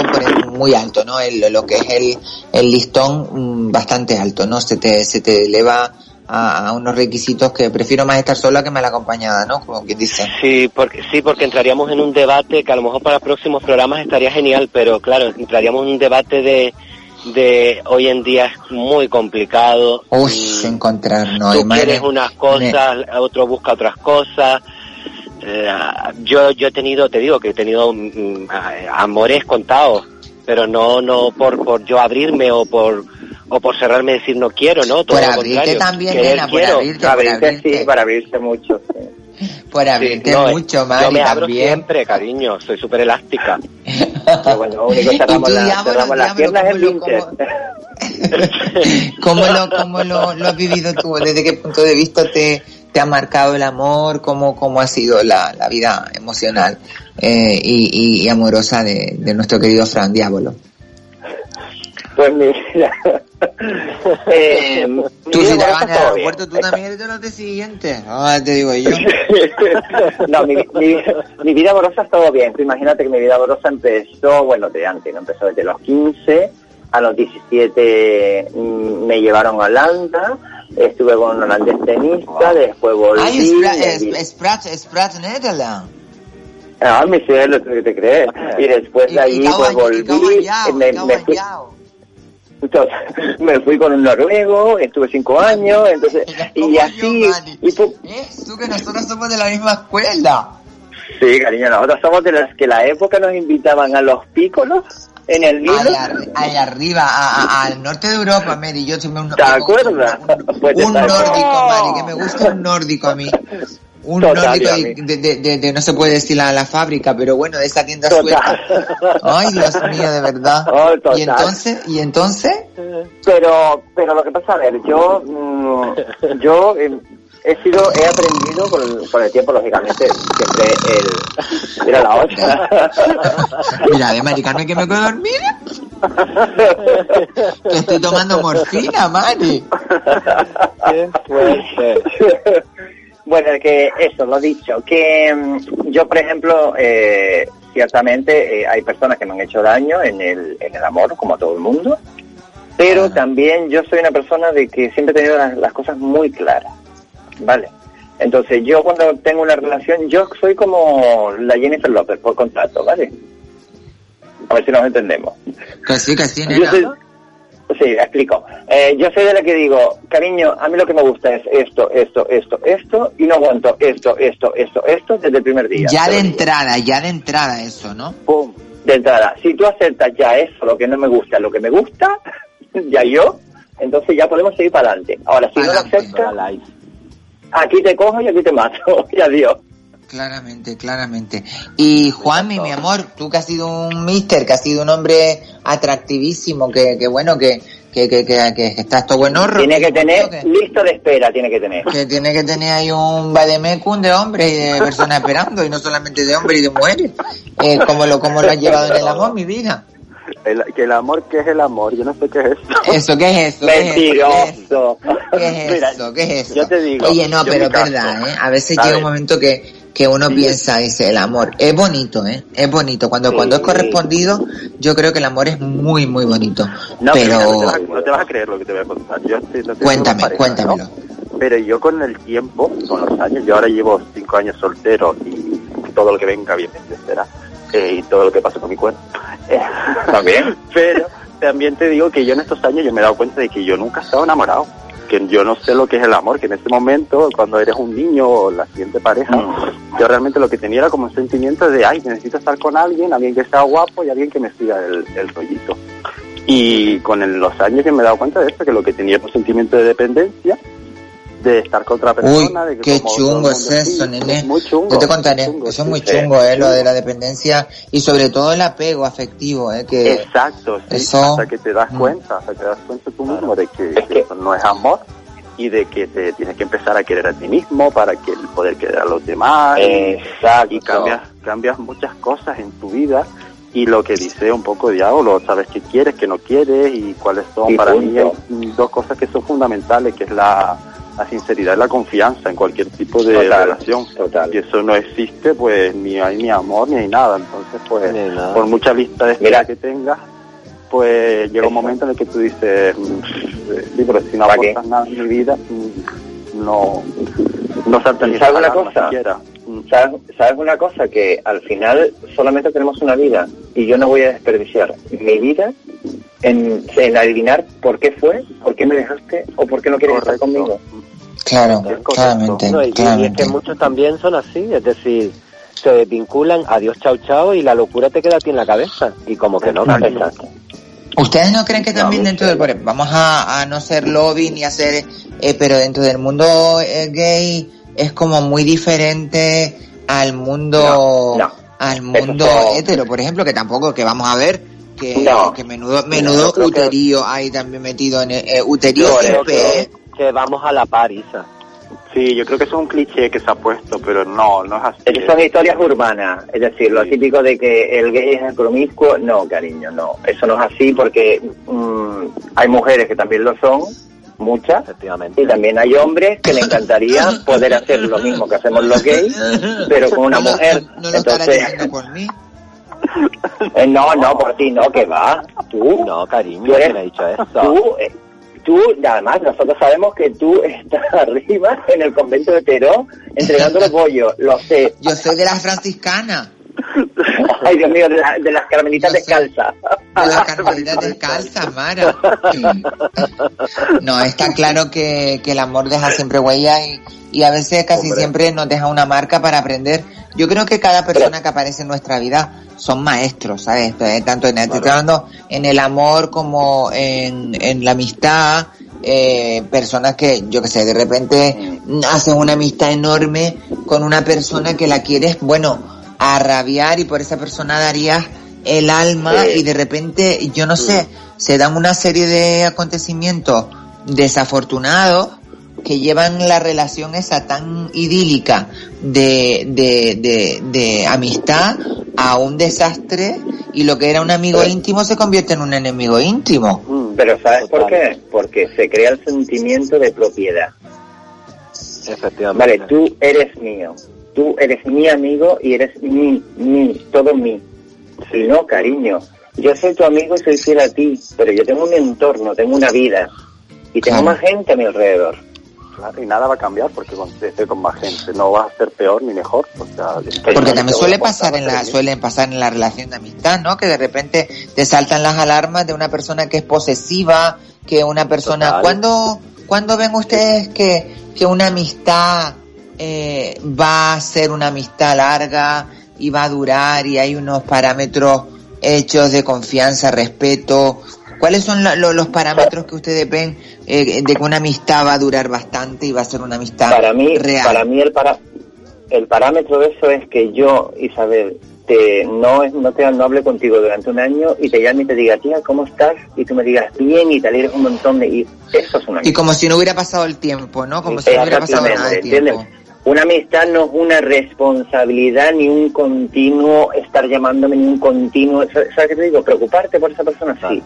muy alto, ¿no? El, lo que es el, el listón mm, bastante alto, ¿no? Se te, se te eleva a, a unos requisitos que prefiero más estar sola que mal acompañada, ¿no? Como quien dice. Sí, porque sí, porque entraríamos en un debate que a lo mejor para próximos programas estaría genial, pero claro, entraríamos en un debate de de hoy en día es muy complicado. Uy, encontrar, no, Tú quieres unas cosas, otro busca otras cosas. Eh, yo yo he tenido, te digo que he tenido mm, a- amores contados, pero no no por por yo abrirme o por o por cerrarme y decir no quiero, ¿no? Todo Por abrirte también, Querer nena, por quiero. abrirte, por abrirte. sí, para abrirse mucho. por abrirte no, mucho, Yo Mari, me abro también. siempre, cariño. Soy súper elástica. Pero bueno, lo único cerramos, tú, la- diablo, cerramos las piernas es ¿cómo lo- Vinted. ¿Cómo lo, cómo lo, lo has vivido tú? ¿Desde qué punto de vista te, te ha marcado el amor? ¿Cómo, cómo ha sido la, la vida emocional eh, y, y- amorosa de, de nuestro querido Fran Diablo? Pues mira. eh, Tú si te vas al aeropuerto, tú también eres de los de siguiente. Ah, te digo yo. no, mi, mi, mi vida amorosa es todo bien. Tú imagínate que mi vida amorosa empezó, bueno, de antes, no empezó desde los 15. A los 17 mm, me llevaron a Holanda. Estuve con un holandés tenista, después volví. Ay, vi- es, Sprat, Sprat. Ah, mi cielo, ¿tú qué te crees? Y después de allí, pues volví, me, me fui, Entonces, me fui con un noruego, estuve cinco años, entonces, y así, y pu- Tú que nosotros somos de la misma escuela. sí, cariño, nosotros somos de los que la época nos invitaban a los pícolos en el Nilo. Allá, allá arriba, a- a- al norte de Europa, Mary, yo tuve un, ¿Te acuerdas? Pues un época. nórdico, Mari, que me gusta un nórdico a mí. Un Total, nórdico de, de, de- de- de- no se puede decir la, la fábrica, pero bueno, de esa tienda sueca. Ay, Dios mío, de verdad. Oh, total. y entonces, y entonces, Pero, pero lo que pasa, a ver, yo, mm, yo eh, he sido, he aprendido con, el- con el tiempo, lógicamente, siempre el, era la otra. mira, de maricarme que me puedo dormir. que estoy tomando morfina, Mari. bueno, que eso, lo dicho, que mm, yo, por ejemplo, eh, ciertamente eh, hay personas que me han hecho daño en el, en el amor, como a todo el mundo, pero también yo soy una persona de que siempre he tenido las, las cosas muy claras, ¿vale? Entonces yo cuando tengo una relación, yo soy como la Jennifer López por contrato, ¿vale? A ver si nos entendemos. Sí, Yo nena. soy- sí, explico. Eh, yo soy de la que digo, cariño, a mí lo que me gusta es esto, esto, esto, esto, y no aguanto esto, esto, esto, esto desde el primer día. Ya de entrada, ya de entrada eso, ¿no? Pum, de entrada. Si tú aceptas ya eso, lo que no me gusta, lo que me gusta, ya yo, entonces ya podemos seguir para adelante. Ahora, si no lo aceptas, aquí te cojo y aquí te mato. y adiós. Claramente, claramente. Y Juanmi, mi amor, tú que has sido un mister, que has sido un hombre atractivísimo, que, que bueno, que, que, que, que, que estás todo buenorro. Tiene que tener listo de espera, tiene que tener. Que tiene que tener ahí un vademecum de hombres y de personas esperando, y no solamente de hombres y de mujeres. Eh, ¿cómo, lo, ¿Cómo lo has llevado en el amor, mi vida? El, que el amor, ¿qué es el amor? Yo no sé qué es eso. ¿Eso qué es eso? ¿Qué es eso? Mentiroso. ¿Qué es eso? ¿Qué es eso? yo te digo, Oye, no, pero es verdad, ¿eh? A veces llega un momento que, que uno piensa, dice, el amor es bonito, ¿eh? Es bonito. Cuando, cuando es correspondido, yo creo que el amor es muy, muy bonito. No, pero, no, te vas, a- no te vas a creer lo que te voy a contar. Yo estoy- no cuéntame, pareja, cuéntamelo. ¿no? Pero yo con el tiempo, con los años, yo ahora llevo cinco años soltero y todo lo que venga bien será. Eh, y todo lo que pasa con mi cuerpo. También. Pero también te digo que yo en estos años yo me he dado cuenta de que yo nunca he estado enamorado. Que yo no sé lo que es el amor, que en ese momento, cuando eres un niño o la siguiente pareja, Mm. yo realmente lo que tenía era como un sentimiento de, ay, necesito estar con alguien, alguien que sea guapo y alguien que me siga el, el rollito. Y con el- los años yo me he dado cuenta de esto, que lo que tenía era un sentimiento de dependencia, de estar con otra Uy, persona. de que qué el chungo es eso, sí, nene. es muy chungo. Yo te contaré, chungo, eso es muy sí, chungo, ¿eh? Lo de la dependencia y sobre todo el apego afectivo, ¿eh? Que Exacto, sí, eso- hasta que te das Mm. cuenta, hasta que te das cuenta tú mismo de que, que eso no es amor y de que te tienes que empezar a querer a ti mismo para que poder querer a los demás y- Exacto. y cambias, cambias muchas cosas en tu vida y lo que dice un poco Diablo, sabes qué quieres, qué no quieres y cuáles son Y para mí punto. hay dos cosas que son fundamentales, que es la, la sinceridad y la confianza en cualquier tipo de Total, relación. Y eso no existe, pues ni hay ni amor ni hay nada. Entonces, pues, nada. por mucha lista de espera que tengas, pues llega un momento en el que tú dices, mm, sí, pero si no aportas nada en mi vida, mm, no, no salta ni ¿Sabes una cosa? siquiera. ¿Sabes, ¿Sabes una cosa? Que al final solamente tenemos una vida y yo no voy a desperdiciar mi vida en, en adivinar por qué fue, por qué me dejaste o por qué no quieres estar conmigo. Claro, claramente, No, y, y es que Muchos también son así, es decir, se desvinculan, adiós chao chao y la locura te queda a ti en la cabeza. Y como que no, cariño. ¿Ustedes no creen que también dentro del... Vamos a, a no ser lobby ni a ser... eh, pero dentro del mundo eh, gay es como muy diferente al mundo, No, no. al mundo hetero, por ejemplo, que tampoco, que vamos a ver, que, No. que menudo, menudo yo creo que- uterío hay también metido en el, eh, uterío que, ¿eh? que vamos a la par, Isa. Sí, yo creo que eso es un cliché que se ha puesto, pero no, no es así. Esas son historias urbanas, es decir, lo típico de que el gay es el promiscuo, no, cariño, no, eso no es así porque mm, hay mujeres que también lo son, muchas, Efectivamente. y también hay hombres que le encantaría poder hacer lo mismo que hacemos los gays, pero con una No mujer. No lo estarás Entonces, diciendo por mí. Eh, no, no, por ti no, que va, tú, No, cariño, eres- ¿quién ha dicho eso? tú, eh, tú, además nosotros sabemos que tú estás arriba en el convento de Teró entregando los bollos, lo sé. Yo soy de las franciscanas, Ay, Dios mío, de, la- de las carmelitas soy- descalzas. de las carmelitas descalzas, Mara. No, está claro que, que el amor deja siempre huella y, y a veces casi Hombre. siempre nos deja una marca para aprender. Yo creo que cada persona que aparece en nuestra vida son maestros, ¿sabes? Tanto en, en el amor como en, en la amistad, eh, personas que, yo que sé, de repente hacen una amistad enorme con una persona que la quieres, bueno, a rabiar y por esa persona darías el alma Sí. y de repente, yo no sé, se dan una serie de acontecimientos desafortunados que llevan la relación esa tan idílica de, de, de, de amistad a un desastre y lo que era un amigo íntimo se convierte en un enemigo íntimo. Mm, Pero ¿sabes por qué? Porque se crea el sentimiento de propiedad. Efectivamente. Vale, tú eres mío. Tú eres mi amigo y eres mi, mi, todo mi. Si no, cariño, yo soy tu amigo y soy fiel a ti, pero yo tengo un entorno, tengo una vida y tengo Claro. más gente a mi alrededor. Claro, y nada va a cambiar porque con, esté con más gente. No vas a ser peor ni mejor. O sea, Porque también suele pasar en la, suelen pasar en la relación de amistad, ¿no? Que de repente te saltan las alarmas de una persona que es posesiva, que una persona, Total. ¿cuándo, ¿cuándo ven ustedes que, que una amistad eh, va a ser una amistad larga y va a durar y hay unos parámetros hechos de confianza, respeto? ¿Cuáles son la- lo- los parámetros que ustedes ven eh, de que una amistad va a durar bastante y va a ser una amistad Para mí, real? para mí el para el parámetro de eso es que yo, Isabel, te no no te no hable contigo durante un año y te llame y te diga, tía, ¿cómo estás? Y tú me digas bien y te alegres un montón de y eso es una Y como si no hubiera pasado el tiempo, ¿no? Como si no hubiera pasado nada de ¿entiendes? Una amistad no es una responsabilidad ni un continuo estar llamándome ni un continuo, ¿sabes qué te digo? Preocuparte por esa persona, sí.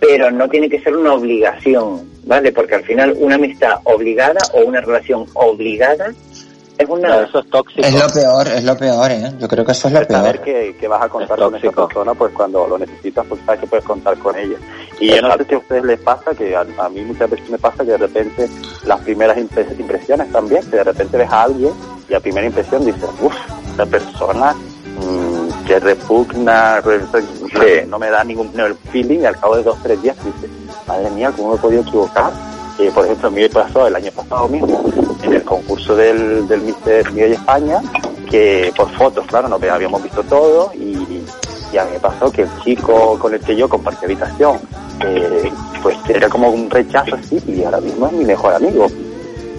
Pero no tiene que ser una obligación, ¿vale? Porque al final una amistad obligada o una relación obligada es una... No, eso es tóxico. Es lo peor, es lo peor, ¿eh? Yo creo que eso es lo saber peor. que, que vas a contar Es con esa persona pues cuando lo necesitas pues sabes que puedes contar con ella y yo no sé si a ustedes les pasa que a, a mí muchas veces me pasa que de repente las primeras impres- impresiones también que de repente ves a alguien y a primera impresión dices uff esa persona mm, que repugna re- no me da ningún no, el feeling y al cabo de dos tres días dices madre mía cómo me he podido equivocar Eh, por ejemplo, a mí me pasó el año pasado mismo en el concurso del, del Mister Miss España, que por fotos, claro, nos habíamos visto todo y, y a mí me pasó que el chico con el que yo compartí habitación, eh, pues era como un rechazo así y ahora mismo es mi mejor amigo,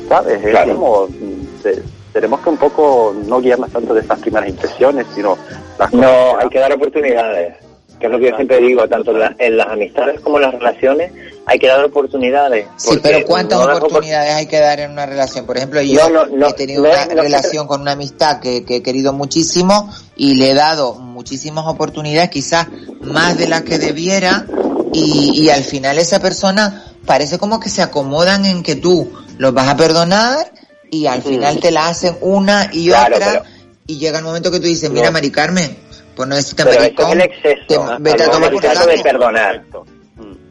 ¿sabes? Es Claro. como, mm, te- tenemos que un poco no guiarnos tanto de esas primeras impresiones, sino las No, hay que dar oportunidades, que es lo que yo siempre digo, tanto en, la- en las amistades como en las relaciones, hay que dar oportunidades. Sí, pero ¿cuántas no oportunidades hay que dar en una relación? Por ejemplo, yo No, no, no, he tenido no una relación con una amistad que, que he querido muchísimo y le he dado muchísimas oportunidades, quizás más de las que debiera, y, y al final esa persona parece como que se acomodan en que tú los vas a perdonar y al final te la hacen una y Claro, otra pero- y llega el momento que tú dices, mira No. Mari Carmen, pues no decirte Pero eso es el exceso, te- hasta vete a el tomar por exceso de perdonar. Exacto.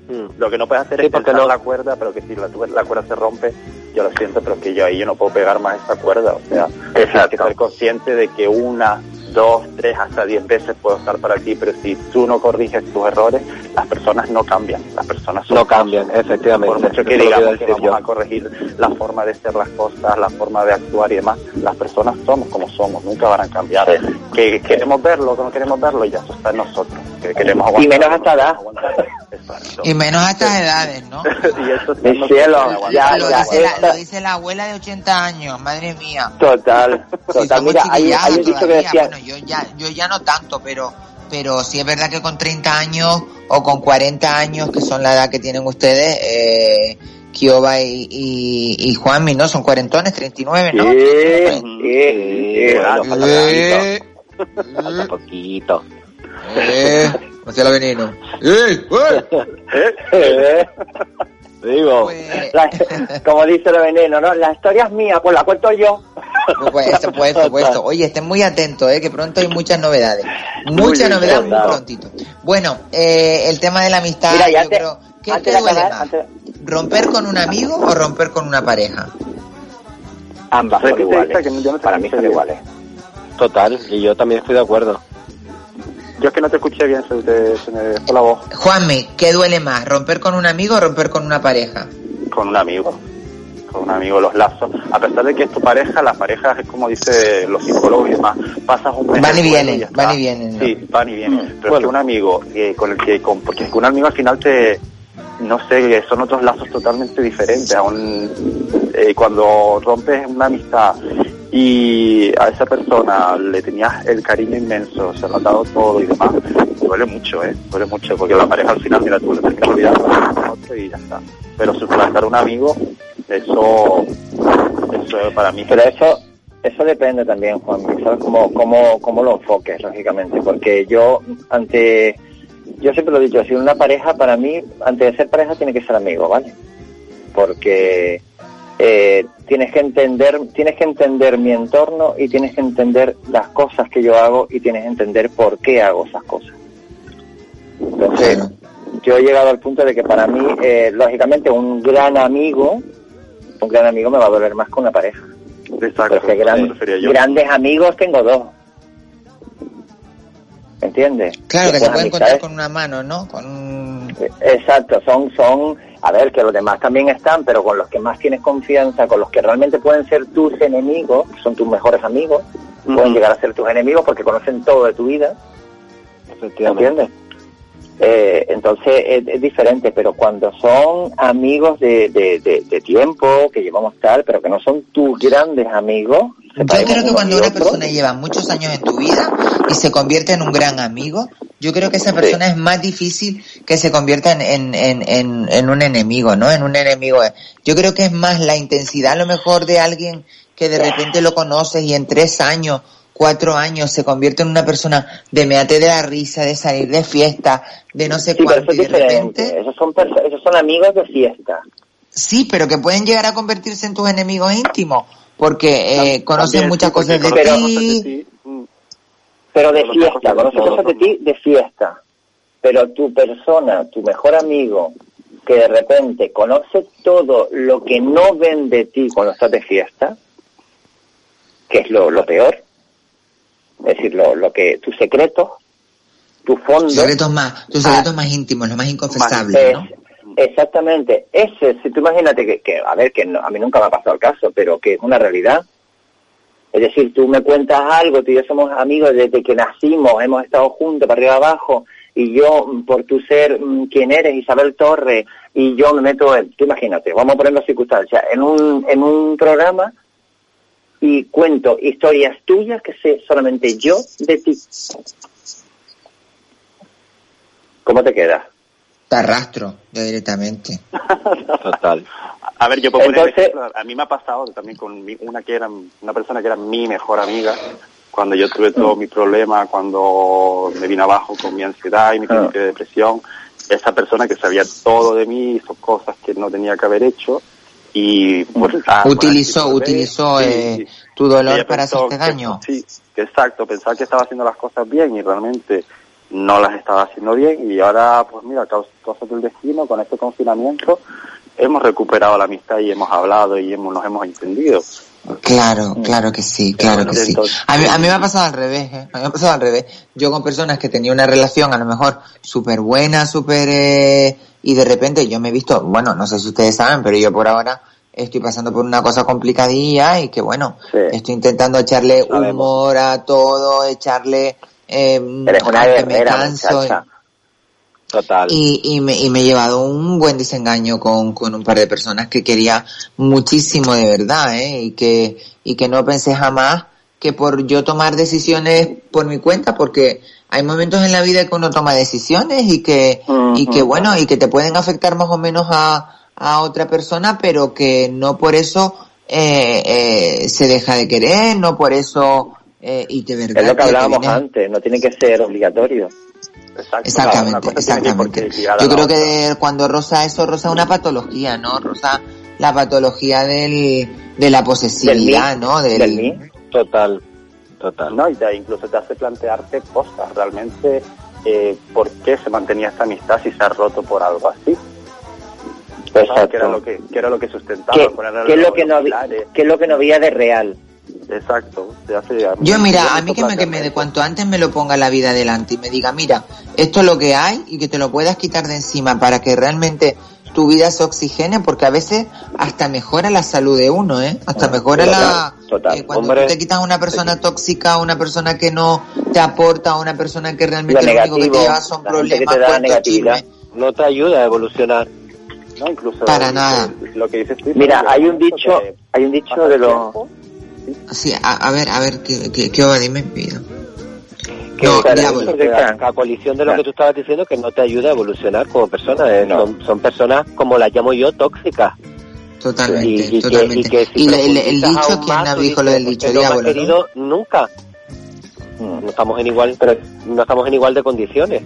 Mm. Lo que no puedes hacer Sí, es porque no- la cuerda, pero que si la, la cuerda se rompe, yo lo siento, pero que yo ahí yo no puedo pegar más esa cuerda. O sea, tienes que ser consciente de que una, dos, tres hasta diez veces puedo estar para ti, pero si tú no corriges tus errores, las personas no cambian. Las personas son No cambian, efectivamente. Por mucho que digamos que vamos yo. a corregir la forma de ser las cosas, la forma de actuar y demás, las personas somos como somos, nunca van a cambiar. Que queremos verlo, que no queremos verlo, ya eso está en nosotros. Que queremos Y menos aguantar, hasta edad. Y menos a estas edades, ¿no? y eso nosotros, cielo, aguantar. ya, lo, ya, dice la, lo dice la abuela de 80 años, madre mía. Total, total. Mira, hay, un dicho que decía, bueno, yo ya, yo ya no tanto, pero, pero sí es verdad que con 30 años o con 40 años, que son la edad que tienen ustedes, eh, Kioba y, y, y Juanmi, ¿no? Son cuarentones, 39, ¿no? Sí, sí, sí, bueno, falta Eh, Falta poquito. eh, no sea la veneno. Eh, Eh, Digo, Pues- la- como dice el veneno, ¿no? La historia es mía, pues la cuento yo. Pues, pues, esto, pues. Oye, estén muy atentos, eh, que pronto hay muchas novedades. Muy Muchas bien, novedades muy claro. prontito. Bueno, eh, el tema de la amistad, Mira, yo te- creo, ¿qué antes te de duele acabar, más? ¿Romper con un amigo o romper con una pareja? Ambas son iguales. que no Para mí son iguales. Total, y yo también estoy de acuerdo. Yo es que no te escuché bien, se, te- se me fue la voz. Juanmi, ¿qué duele más? ¿Romper con un amigo o romper con una pareja? con un amigo, con un amigo los lazos. A pesar de que es tu pareja, las parejas es como dice los psicólogos y demás, pasas un mes Van y vienen, está. van y vienen, ¿no? Sí, van y vienen. Pero es que un amigo eh, con el que, con, porque es que un amigo al final te, no sé, son otros lazos totalmente diferentes. Aún, eh, cuando rompes una amistad y a esa persona le tenías el cariño inmenso, se lo has dado todo y demás, duele mucho, ¿eh? Duele mucho, porque la pareja al final, mira, tú le a otro y ya está. Pero suplantar un amigo, eso, eso para mí... Pero eso eso depende también, Juan, ¿sabes? Cómo, cómo, cómo lo enfoques, lógicamente. Porque yo, ante. Yo siempre lo he dicho, si una pareja, para mí, antes de ser pareja, tiene que ser amigo, ¿vale? Porque eh, tienes que entender tienes que entender mi entorno y tienes que entender las cosas que yo hago y tienes que entender por qué hago esas cosas. Entonces, yo he llegado al punto de que para mí, eh, lógicamente, un gran amigo, un gran amigo me va a doler más que una pareja. Exacto, gran- grandes amigos tengo dos. ¿Entiendes? Claro, que se pueden contar con una mano, ¿no? Con un... Exacto, son, son, a ver, que los demás también están, pero con los que más tienes confianza, con los que realmente pueden ser tus enemigos, son tus mejores amigos, pueden llegar a ser tus enemigos porque conocen todo de tu vida, ¿entiendes? Eh, entonces es, es diferente, pero cuando son amigos de, de, de- de tiempo, que llevamos tal, pero que no son tus grandes amigos, Yo creo que cuando una persona lleva muchos años en tu vida y se convierte en un gran amigo, yo creo que esa persona es más difícil que se convierta en, en, en, en, un enemigo, ¿no? En un enemigo. Yo creo que es más la intensidad a lo mejor de alguien que de repente lo conoces y en tres años, cuatro años se convierte en una persona de meate de la risa, de salir de fiesta, de no sé Sí, pero cuánto y de repente... diferente. Esos son, perso- esos son amigos de fiesta. Sí, pero que pueden llegar a convertirse en tus enemigos íntimos, porque eh, conocen muchas sí, porque cosas de ti. Pero de fiesta, cosas de ti de fiesta. Pero tu persona, tu mejor amigo, que de repente conoce todo lo que no ven de ti cuando estás de fiesta, que es lo, lo peor, es decir, lo, lo que, tus secretos, tu fondo. Tus secretos más, tus secretos más íntimos, los más inconfesables, Es- ¿no? Exactamente. Ese, si tú imagínate que, que, a ver, que no- a mí nunca me ha pasado el caso, pero que es una realidad. Es decir, tú me cuentas algo, tú y yo somos amigos desde que nacimos, hemos estado juntos para arriba y abajo, y yo, por tu ser mm, quien eres, Isabel Torres, y yo me meto en, tú imagínate, vamos a poner las circunstancias, en un, en un programa y cuento historias tuyas que sé solamente yo de ti. ¿Cómo te quedas? Te arrastro ya directamente. Total. A ver, yo puedo poner Entonces- ejemplo, a mí me ha pasado también con mi- una que era una persona que era mi mejor amiga cuando yo tuve todo mi problema, cuando me vine abajo con mi ansiedad y mi crisis de depresión, esa persona que sabía todo de mí hizo cosas que no tenía que haber hecho y pues, ah, utilizó, bueno, utilizó sí, eh, sí. tu dolor Ella para hacerte que- daño. Sí, exacto, pensaba que estaba haciendo las cosas bien y realmente no las estaba haciendo bien y ahora, pues mira, cosas del destino, con este confinamiento, hemos recuperado la amistad y hemos hablado y hemos, nos hemos entendido. Claro, claro que sí, claro que sí. A mí, a mí me ha pasado al revés, ¿eh? A mí me ha pasado al revés. Yo con personas que tenía una relación a lo mejor súper buena, súper... Eh, y de repente yo me he visto, bueno, no sé si ustedes saben, pero yo por ahora estoy pasando por una cosa complicadilla y que bueno, estoy intentando echarle humor a todo, echarle... Eh, Eres una me canso, muchacha. Total. y, y, me, y me he llevado un buen desengaño con, con un par de personas que quería muchísimo de verdad, ¿eh? Y que, y que no pensé jamás que por yo tomar decisiones por mi cuenta, porque hay momentos en la vida que uno toma decisiones y que, y que bueno, y que te pueden afectar más o menos a, a otra persona, pero que no por eso eh, eh, se deja de querer, no por eso, eh, y de verdad. Es lo que hablábamos antes, no tiene que ser obligatorio. Exactamente, exactamente. Yo creo que cuando rosa eso, rosa una patología, ¿no? Rosa la patología del, de la posesividad, ¿no? Del, Total, total. No, y te, incluso te hace plantearte cosas, realmente, eh, ¿por qué se mantenía esta amistad si se ha roto por algo así? Exacto. Que era lo que, que era lo que sustentaba. ¿Qué, qué es lo que no qué es lo que no veía de real? Exacto. te hace Yo mira, a mí que me, que me de cuanto antes me lo ponga la vida adelante y me diga, mira, esto es lo que hay y que te lo puedas quitar de encima para que realmente tu vida se oxigene porque a veces hasta mejora la salud de uno, ¿eh? Hasta mejora la... Total. eh, cuando Hombre, tú te quitas a una persona tóxica, a una persona que no te aporta, a una persona que realmente Lo lo único que te lleva son problemas, cuentos. No te ayuda a evolucionar. No, incluso Para nada. Lo que dices tú. Mira, hay un dicho, hay un dicho de los... Sí, a, a ver, a ver, ¿qué, qué, qué va? Dime. Que No, pero diablo. eso que a, a colisión de lo que tú estabas diciendo que no te ayuda a evolucionar como persona. eh, son, son personas, como las llamo yo, tóxicas. Totalmente, Y- y que- totalmente. y que si y el, el dicho, ¿quién tú dijo lo del dicho "Porque no diablo? ¿no? querido nunca. No estamos en igual, no estamos en igual de condiciones.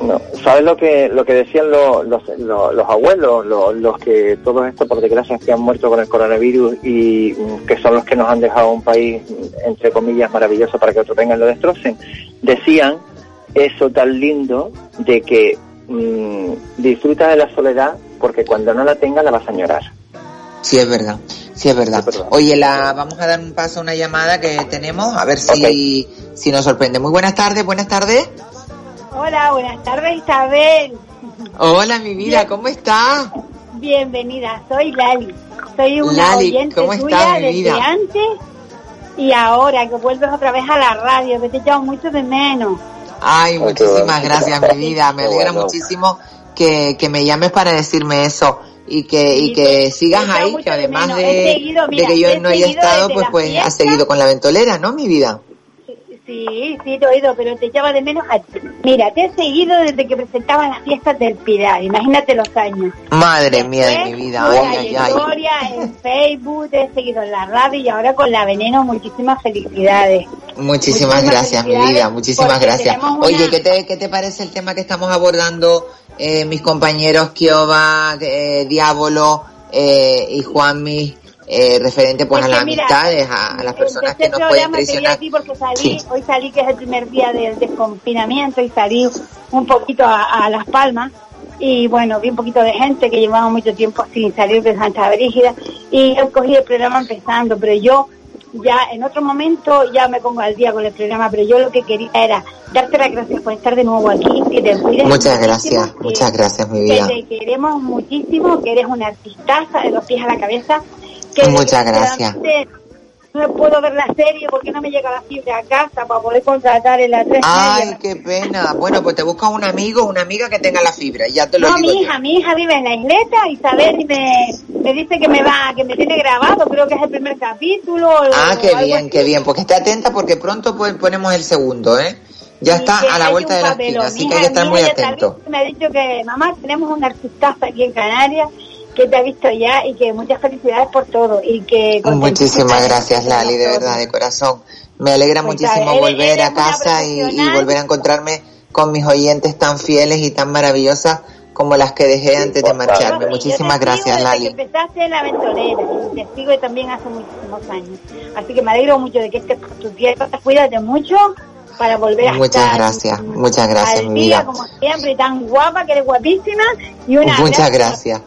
No, ¿sabes lo que lo que decían los, los, los, los abuelos, los, los que todos estos por desgracia que han muerto con el coronavirus y mm, que son los que nos han dejado un país mm, entre comillas maravilloso para que otros vengan lo destrocen? Decían eso tan lindo de que mm, disfruta de la soledad porque cuando no la tengas la vas a añorar. Sí, es verdad. Sí, es verdad. Oye, la, vamos a dar un paso a una llamada que tenemos, a ver si, si nos sorprende. Muy buenas tardes, buenas tardes. Hola, buenas tardes Isabel. Hola, mi vida, Bien. ¿cómo estás? Bienvenida, soy Lali. Soy una Lali, oyente ¿cómo tuya estás, mi desde vida? antes y ahora que vuelves otra vez a la radio, que te echado mucho de menos. Ay, muchísimas gracias, mi vida. Me alegra bueno. muchísimo que, que me llames para decirme eso y que, y que sigas echado ahí, que de además de, de que yo no haya estado, pues pues has seguido con la ventolera, ¿no, mi vida? Sí, sí, te he oído, pero te echaba de menos a ti. Mira, te he seguido desde que presentaban las fiestas del Pilar, imagínate los años. Madre mía de mi vida, ay, ay, ay. en Facebook, te he seguido en la radio y ahora con la veneno, muchísimas felicidades. Muchísimas Muchísimas gracias, mi vida, muchísimas gracias. una- Oye, ¿qué te, ¿qué te parece el tema que estamos abordando eh, mis compañeros Kioba, eh, Diablo eh, y Juanmi, eh, referente pues a las mira, amistades, a, a las personas que Este nos pueden traicionar? a ti porque salí, Sí. hoy salí que es el primer día del desconfinamiento y salí un poquito a, a Las Palmas y bueno, vi un poquito de gente que llevaba mucho tiempo sin salir de Santa Brígida y he cogido el programa empezando, pero yo ya en otro momento ya me pongo al día con el programa, pero yo lo que quería era darte las gracias por estar de nuevo aquí, que te cuides Muchas gracias, muchas gracias, mi que vida. te queremos muchísimo, que eres una artistaza de los pies a la cabeza. Que Muchas gracias. No puedo ver la serie porque no me llega la fibra a casa para poder contratar en la 3 Ay, qué pena. Bueno, pues te buscas un amigo, una amiga que tenga la fibra, y ya te lo No, digo. mi yo. hija, mi hija vive en la isleta, Isabel me, me dice que me va, que me tiene grabado, creo que es el primer capítulo. o- Ah, o qué bien, así. qué bien. Pues que esté atenta porque pronto ponemos el segundo, ¿eh? Ya está a la vuelta de la esquina, así que hay que estar muy atento. Me ha dicho que, mamá, tenemos un artistazo aquí en Canarias que te ha visto ya y que muchas felicidades por todo y que Muchísimas gracias, Lali, de verdad, de corazón. Me alegra Pues muchísimo eres- volver eres a casa y, y volver a encontrarme con mis oyentes tan fieles y tan maravillosas como las que dejé antes de marcharme. Muchísimas gracias, Lali. empezaste la aventurera te sigo también hace muchísimos años. Así que me alegro mucho de que estés por tu tierra. Cuídate mucho para volver a Muchas estar gracias, muchas gracias, al mi vida. como siempre, tan guapa, que eres guapísima. Y una Muchas gracias.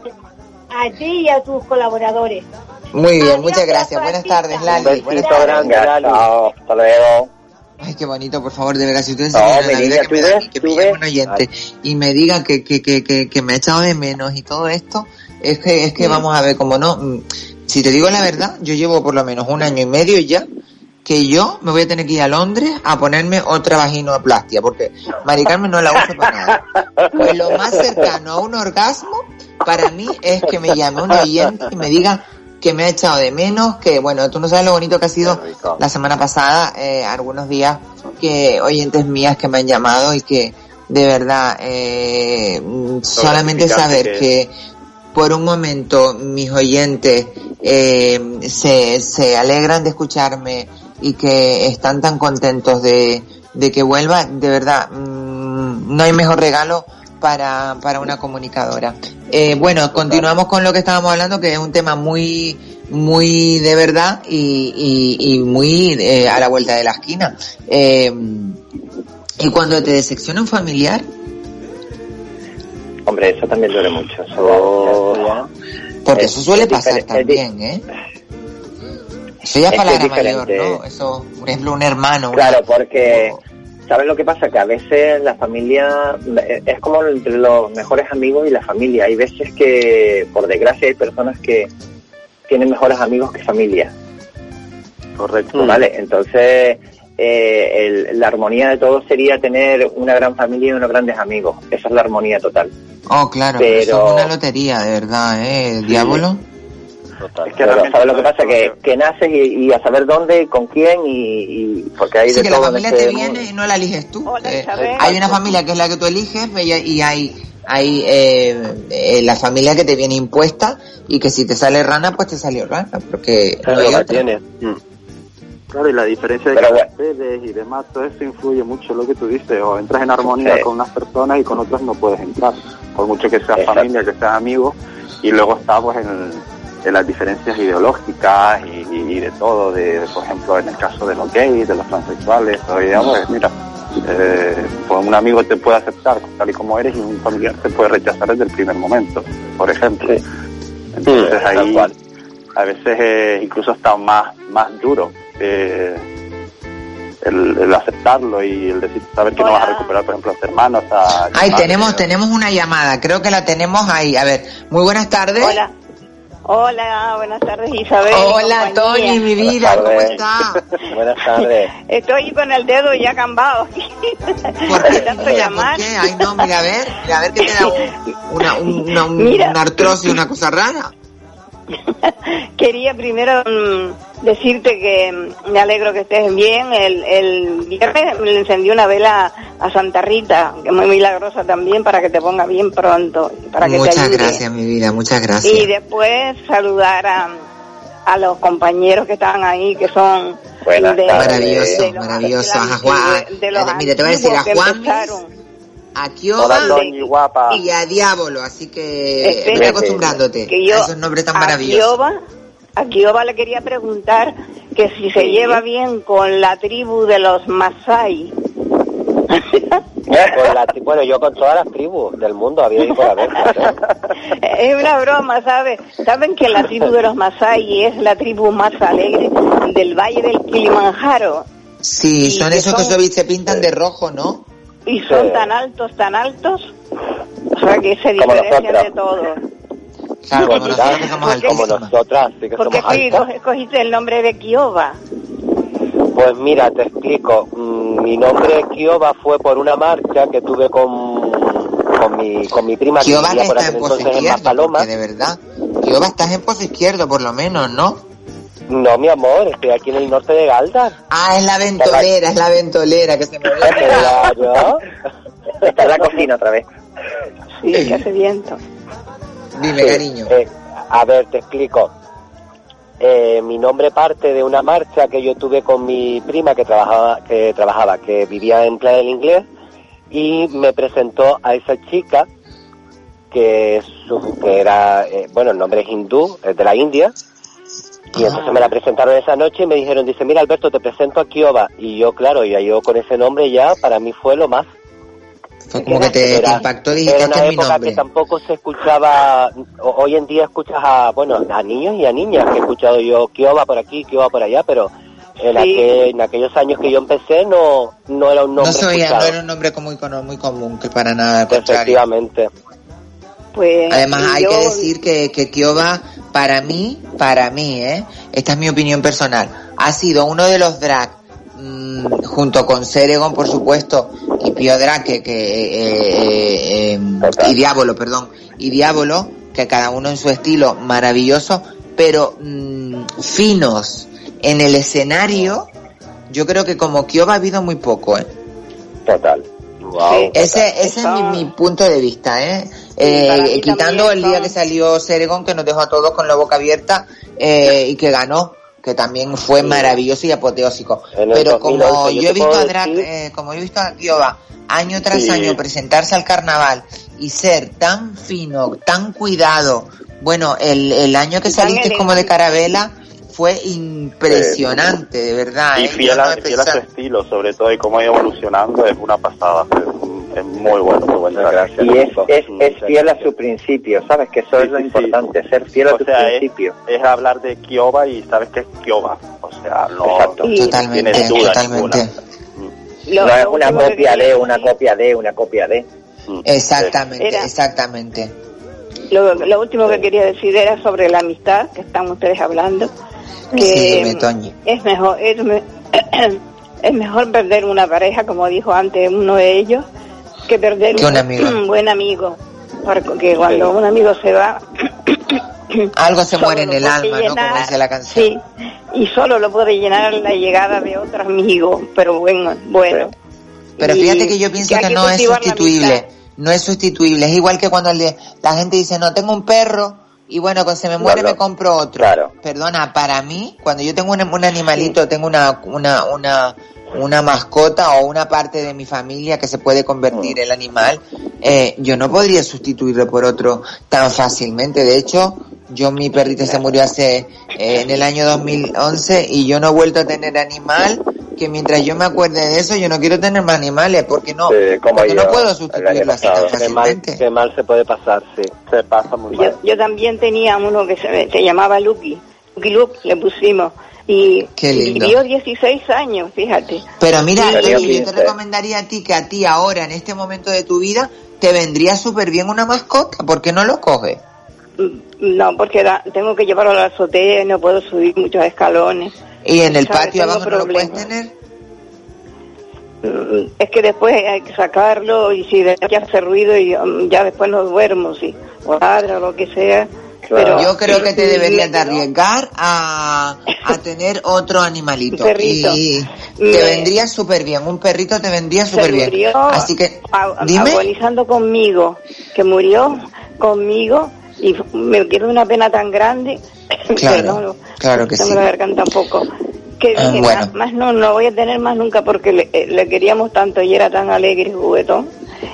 A ti y a tus colaboradores. Muy bien, muchas gracias. Buenas tardes, Lali. Buenas besito tardes. grande, Lali. Chao, hasta luego. Ay, qué bonito, por favor, de verdad, si ustedes No, supieran me la diga, vida que tú me ves, que me llame un oyente y me diga que, que, que, que, que me ha echado de menos y todo esto, es que, es que vamos a ver, como no, mm, si te digo la verdad, yo llevo por lo menos un año y medio ya que yo me voy a tener que ir a Londres a ponerme otra vaginoplastia, porque Mari Carmen no la uso para nada. Pues lo más cercano a un orgasmo para mí es que me llame un oyente y me diga que me ha echado de menos, que bueno, tú no sabes lo bonito que ha sido la semana pasada, eh, algunos días que oyentes mías que me han llamado y que de verdad eh, solamente saber que que por un momento mis oyentes eh, se, se alegran de escucharme y que están tan contentos de, de que vuelva, de verdad, mm, no hay mejor regalo para, para una comunicadora. Eh, bueno, continuamos con lo que estábamos hablando, que es un tema muy, muy de verdad y, y, y muy eh, a la vuelta de la esquina. Eh, y cuando te decepciona un familiar, Hombre, eso también duele mucho. Eso... porque Es- eso suele pasar también, ¿eh? Eso ya es mayor. ¿no? Eso, por ejemplo, un hermano. una- Claro, porque ¿sabes lo que pasa? Que a veces la familia eh, es como entre los mejores amigos y la familia. Hay veces que, por desgracia, hay personas que tienen mejores amigos que familia. Correcto. ¿Vale? Entonces, eh, el- la armonía de todo sería tener una gran familia y unos grandes amigos. Esa es la armonía total. Oh, claro, pero... eso Pero- es una lotería, de verdad, ¿eh? El diablo. Pero ¿sabes lo que pasa? Que, que naces y, y a saber dónde, y con quién y, y porque hay Sí, de que la en familia este te mundo. viene y no la eliges tú. Eh, hay una familia que es la que tú eliges y hay, hay, eh, eh, la familia que te viene impuesta y que si te sale rana, pues te salió rana, porque no hay otra. Claro, y la diferencia de caracteres y demás, todo eso influye mucho en lo que tú dices. O entras en armonía Sí. con unas personas y con otras no puedes entrar. Por mucho que seas Exacto. familia, que seas amigo. Y luego está pues en, en las diferencias ideológicas y, y- y de todo. De, por ejemplo, en el caso de los gays, de los transexuales. o digamos, pues, mira, eh, pues un amigo te puede aceptar tal y como eres y un familiar te puede rechazar desde el primer momento, por ejemplo. Entonces Sí, ahí a veces eh, incluso está más, más duro eh, el, el aceptarlo y el decir, saber que no vas a recuperar, por ejemplo, a tus hermanos. A Ay, tenemos, tenemos una llamada, creo que la tenemos ahí. A ver, muy buenas tardes. Hola. Hola, buenas tardes Isabel. Hola, compañía. Tony, mi vida, ¿cómo está? Buenas tardes. Estoy con el dedo ya cambado. ¿Por qué? tanto Mira, llamar. ¿por qué? Ay, no, mira, a ver, mira, a ver que te da un- una, un- una, un- Mira. una artrosis, una cosa rara. Quería primero mm, decirte que mm, me alegro que estés bien. El, el viernes le encendí una vela a Santa Rita, que es muy milagrosa también, para que te ponga bien pronto. Para que te Muchas ayude. gracias, mi vida, muchas gracias. Y después saludar a, a los compañeros que están ahí, que son Buenas de-. Maravilloso, de los- maravilloso. A Juan- de- de los a- mira, te voy a decir, a Juan. A Kioba y a Diablo, así que Espérate, estoy acostumbrándote que yo a esos nombres tan a maravillosos. Kioba, a Kioba le quería preguntar que si se lleva bien con la tribu de los Masai. Con la tri- bueno, yo con todas las tribus del mundo había ido por haber. claro. Es una broma, ¿sabes? Saben que la tribu de los Masai es la tribu más alegre del valle del Kilimanjaro Sí, Y son que esos que son- se pintan de rojo, ¿no? Y son Sí. tan altos, tan altos, o sea que se diferencian de todo. Claro, como nosotras que somos Como nosotras, sí que ¿Por qué somos altas. escogiste el nombre de Kioba? Pues mira, te explico. Mm, Mi nombre Kioba fue por una marcha que tuve con, con, mi, con mi prima que Kioba vivía que por está aquel en pozo entonces en izquierdo, porque de verdad. Kioba estás en pozo izquierdo, por lo menos, ¿no? No, mi amor, estoy aquí en el norte de Galdar. Ah, es la ventolera, es la ventolera que se me. Claro. Está en la cocina otra vez. Sí, que hace viento. Dime, Sí, cariño. eh, a ver, te explico. Eh, mi nombre parte de una marcha que yo tuve con mi prima que trabajaba, que trabajaba, que vivía en Playa del Inglés y me presentó a esa chica que, su- que era, eh, bueno, el nombre es hindú, es de la India. Y entonces me la presentaron esa noche y me dijeron, dice, mira Alberto, te presento a Kioba. Y yo, claro, ya yo con ese nombre ya, para mí fue lo más. Fue como que te, Era- impactó y dijiste, Era este una es mi época nombre. que tampoco se escuchaba, hoy en día escuchas a, bueno, a niños y a niñas, que he escuchado yo, Kioba por aquí, Kioba por allá, pero en, Sí. aquel- en aquellos años que yo empecé no, no era un No nombre se oía, no escuchado. era un nombre como muy, cono- muy común, que para nada, contrario. Pues, Además hay yo- que decir que, que Kioba, para mí, para mí, ¿eh? esta es mi opinión personal, ha sido uno de los drag, mm, junto con Ceregon, por supuesto, y Pio Drag, que, que, eh, eh, eh, y Diablo, perdón, y Diablo, que cada uno en su estilo, maravilloso, pero mm, finos en el escenario, yo creo que como Kioba ha habido muy poco, ¿eh? Total. Sí, ese, ese es mi, mi punto de vista, ¿eh? Eh, quitando también el día que salió Ceregon, que nos dejó a todos con la boca abierta eh, y que ganó, que también fue maravilloso y apoteósico. Pero como 2011, yo yo he visto a Drag, eh, como yo he visto a Kioba año tras Sí. año presentarse al carnaval y ser tan fino, tan cuidado, bueno, el, el año que saliste como de carabela fue impresionante, de verdad. Y ¿eh? fiel no a, fiel a su estilo, sobre todo, y cómo ha ido evolucionando, es una pasada. Es muy bueno, muy bueno. Y es, es, es fiel a su principio, ¿sabes? Que eso es lo importante, ser fiel a tu sea, principio. es hablar de Kioba y sabes que es Kioba. O sea, no, Exacto. no Totalmente, tienes duda totalmente. ninguna. no es una copia de, una copia de, una copia de. Exactamente, Era- exactamente. Lo, lo último que quería decir era sobre la amistad que están ustedes hablando. Que Sí, dime, Toñi. es mejor es, me- es mejor perder una pareja, como dijo antes uno de ellos, que perder Que un amigo. buen amigo. Porque cuando un amigo se va, Algo se muere en el alma, ¿no? Como dice la canción. sí, y solo lo puede llenar la llegada de otro amigo, pero bueno, bueno. Pero fíjate que yo pienso que que no es sustituible. No es sustituible. Es igual que cuando la gente dice, no, tengo un perro y bueno, cuando se me muere me compro otro. Claro. Perdona, para mí, cuando yo tengo un, un animalito, tengo una, una, una, una mascota o una parte de mi familia que se puede Mm. convertir el animal, eh, yo no podría sustituirlo por otro tan fácilmente. De hecho, yo mi perrita se murió hace eh, en el año 2011 y yo no he vuelto a tener animal que mientras yo me acuerde de eso yo no quiero tener más animales porque no Sí, como porque no puedo así tan pasado. Qué mal, fácilmente qué mal se puede pasar, sí. Se pasa muy Yo, yo también tenía uno que se, se llamaba Lucky, Lucky Luke le pusimos, y Qué lindo. vivió 16 años, fíjate. pero mira yo te recomendaría a ti que a ti ahora en este momento de tu vida te vendría súper bien una mascota ¿por qué no lo coges? No, porque da- tengo que llevarlo a la azotea y no puedo subir muchos escalones. Y en el patio abajo no lo puedes tener Mm, Es que después hay que sacarlo y si de que hace ruido y um, ya después no duermo, si o ladra o lo que sea. Pero yo creo que te Mm, deberías de arriesgar a, a tener otro animalito. Perrito. Y te vendría súper bien, un perrito te vendría súper bien. Así que, dime. agonizando conmigo, que murió conmigo y me quedó una pena tan grande. Claro, Perdón, claro que sí. la garganta un poco. Que Ah, dije, bueno. más, no, no voy a tener más nunca porque le, eh, le queríamos tanto y era tan alegre y juguetón.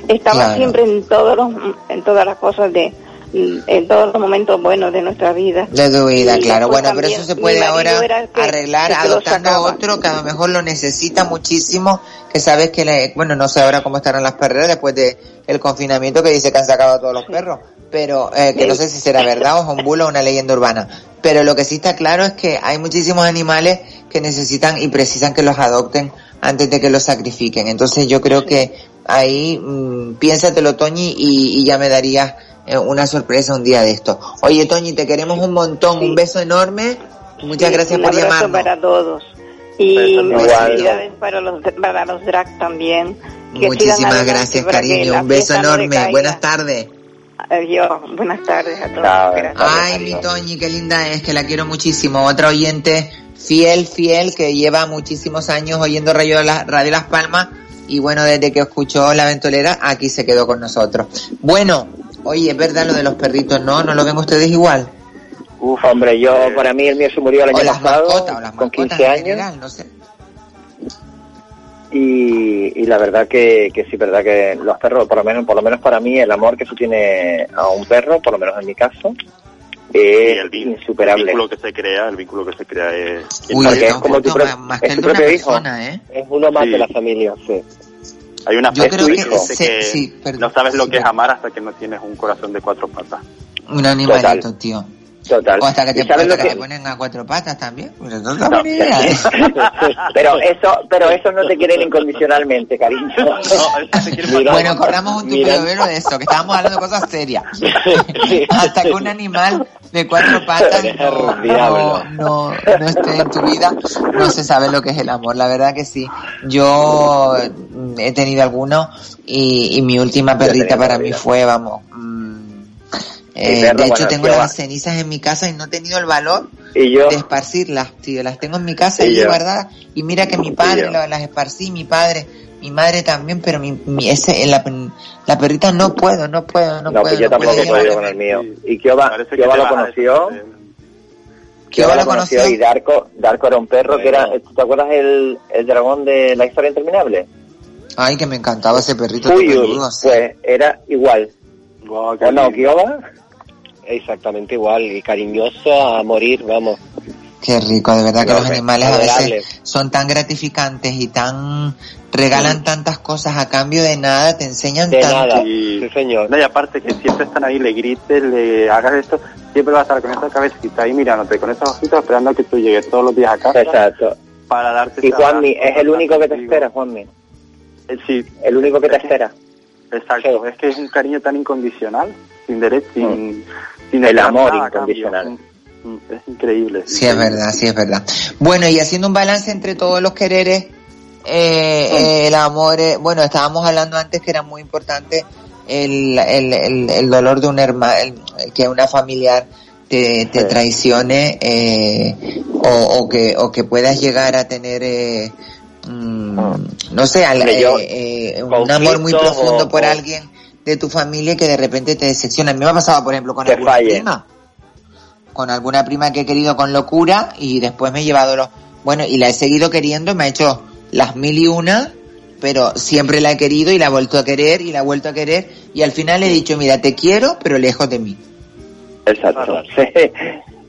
Estaba Claro. siempre en todos los, en todas las cosas de, en todos los momentos buenos de nuestra vida. De tu vida, Y claro. Bueno, pero eso se puede ahora que- arreglar que adoptando a otro que a lo mejor lo necesita muchísimo, que sabes que, le, bueno, no sé ahora cómo estarán las perreras después de el confinamiento que dice que han sacado a todos los perros, pero eh, que no sé si será verdad o es un bulo o una leyenda urbana. Pero lo que sí está claro es que hay muchísimos animales que necesitan y precisan que los adopten antes de que los sacrifiquen. Entonces yo creo que ahí mm, piénsatelo, Toñi, y, y ya me darías eh, una sorpresa un día de esto. Oye, Toñi, te queremos un montón, un beso enorme. Muchas Sí, gracias un por llamarnos. para todos. Y felicidades para los, para los drag también. Que Muchísimas gracias, cariño. Un beso enorme. Buenas tardes. Adiós. Buenas tardes a todos. Gracias. Ay, mi Toñi, qué linda es, que la quiero muchísimo. Otra oyente fiel, fiel, que lleva muchísimos años oyendo Radio, La- Radio Las Palmas y bueno, desde que escuchó La Ventolera, aquí se quedó con nosotros. Bueno, oye, es verdad lo de los perritos, ¿no? ¿No lo ven ustedes igual? Uf, hombre, yo, para mí el mío se murió el O año las pasado, mascotas, o las con mascotas 15 en años. general, no sé. Y, y la verdad que, que sí, verdad que los perros, por lo menos, por lo menos para mí, el amor que se tiene a un perro, por lo menos en mi caso, es el, vin- el insuperable. vínculo que se crea, el vínculo que se crea es... Uy, Porque es como tu pro- más es tu propio hijo. persona, ¿eh? Es uno más Sí. de la familia, sí. Hay una Yo creo que que dice se- que sí, perdón, no sabes lo sí, que es amar hasta que no tienes un corazón de cuatro patas. Un animalito, tío. Total. O hasta que te, ¿Y sabes hasta lo que que- te ponen a cuatro patas también. Pero no es una buena idea. pero eso, pero eso no te quieren incondicionalmente, cariño. bueno, corramos un tupido velo de eso, que estábamos hablando de cosas serias. Hasta que un animal de cuatro patas no, no, no, no esté en tu vida, no se sabe lo que es el amor. La verdad que sí. Yo mm, he tenido algunos y, y mi última perrita para mí fue, vamos, eh, perro, de hecho bueno, tengo las cenizas en mi casa y no he tenido el valor Y yo, de esparcirlas, tío. Las tengo en mi casa Y guardadas. Y mira que mi padre lo- las esparcí, mi padre, mi madre también, pero mi, mi- ese, la, la perrita no puedo, no puedo, no, no, puedo. pues yo no tampoco puedo he podido con el mío. Y Kioba, Kioba lo conoció. Kioba lo conoció y Darko, Darko era un perro que era, ¿tú te acuerdas el, el dragón de la historia interminable? Ay, que me encantaba ese perrito. peludo, sí. pues era igual. Qué ¿O no. Kioba? Exactamente igual, y cariñoso a morir, vamos. Qué rico, de verdad que los animales a veces son tan gratificantes y tan regalan tantas cosas a cambio de nada, te enseñan De tanto. nada. Y, Sí, señor. no, y aparte que siempre están ahí, le grites, le hagas esto, siempre va a estar con esa cabecita ahí mirándote, con esos ojitos esperando a que tú llegues todos los días a casa Exacto. para darte Y Juanmi, es el único que te contigo. espera, Juanmi. Eh, Sí, El único que te espera. exacto. Es que es un cariño tan incondicional, sin derecho, sin, sin El amor incondicional. Es increíble. Sí, es verdad, sí, es verdad. Bueno, y haciendo un balance entre todos los quereres, eh, eh, el amor, eh, bueno, estábamos hablando antes que era muy importante el, el, el, el dolor de un hermano, que una familiar te, te Sí. traicione eh, o, o que o que puedas llegar a tener eh, mm, no sé al- eh, eh, un amor muy profundo o- por o- alguien de tu familia que de repente te decepciona. A mí me ha pasado, por ejemplo, con Que alguna falle. prima con alguna prima que he querido con locura y después me he llevado los... Bueno, y la he seguido queriendo, me ha hecho las mil y una, pero siempre la he querido y la he vuelto a querer y la he vuelto a querer y al final he dicho, mira, te quiero, pero lejos de mí. Exacto. Sí.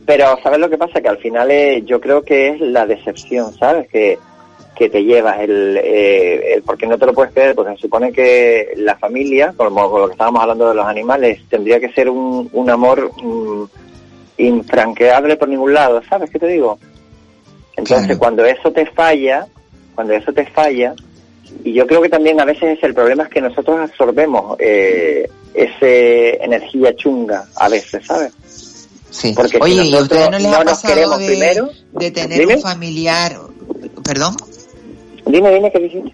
Pero, ¿sabes lo que pasa? Que al final eh, yo creo que es la decepción, ¿sabes? Que, que te llevas el, eh, el porque no te lo puedes creer, porque se supone que la familia, como con lo que estábamos hablando de los animales, tendría que ser un, un amor mm, infranqueable por ningún lado, ¿sabes qué te digo? Entonces, Claro. cuando eso te falla, cuando eso te falla, y yo creo que también a veces es el problema es que nosotros absorbemos eh, ese energía chunga a veces, ¿sabes? Sí. Porque si Oye, ¿y a no les no ha nos pasado queremos de, primero, de tener dime. un familiar, perdón? Dime, dime qué dijiste.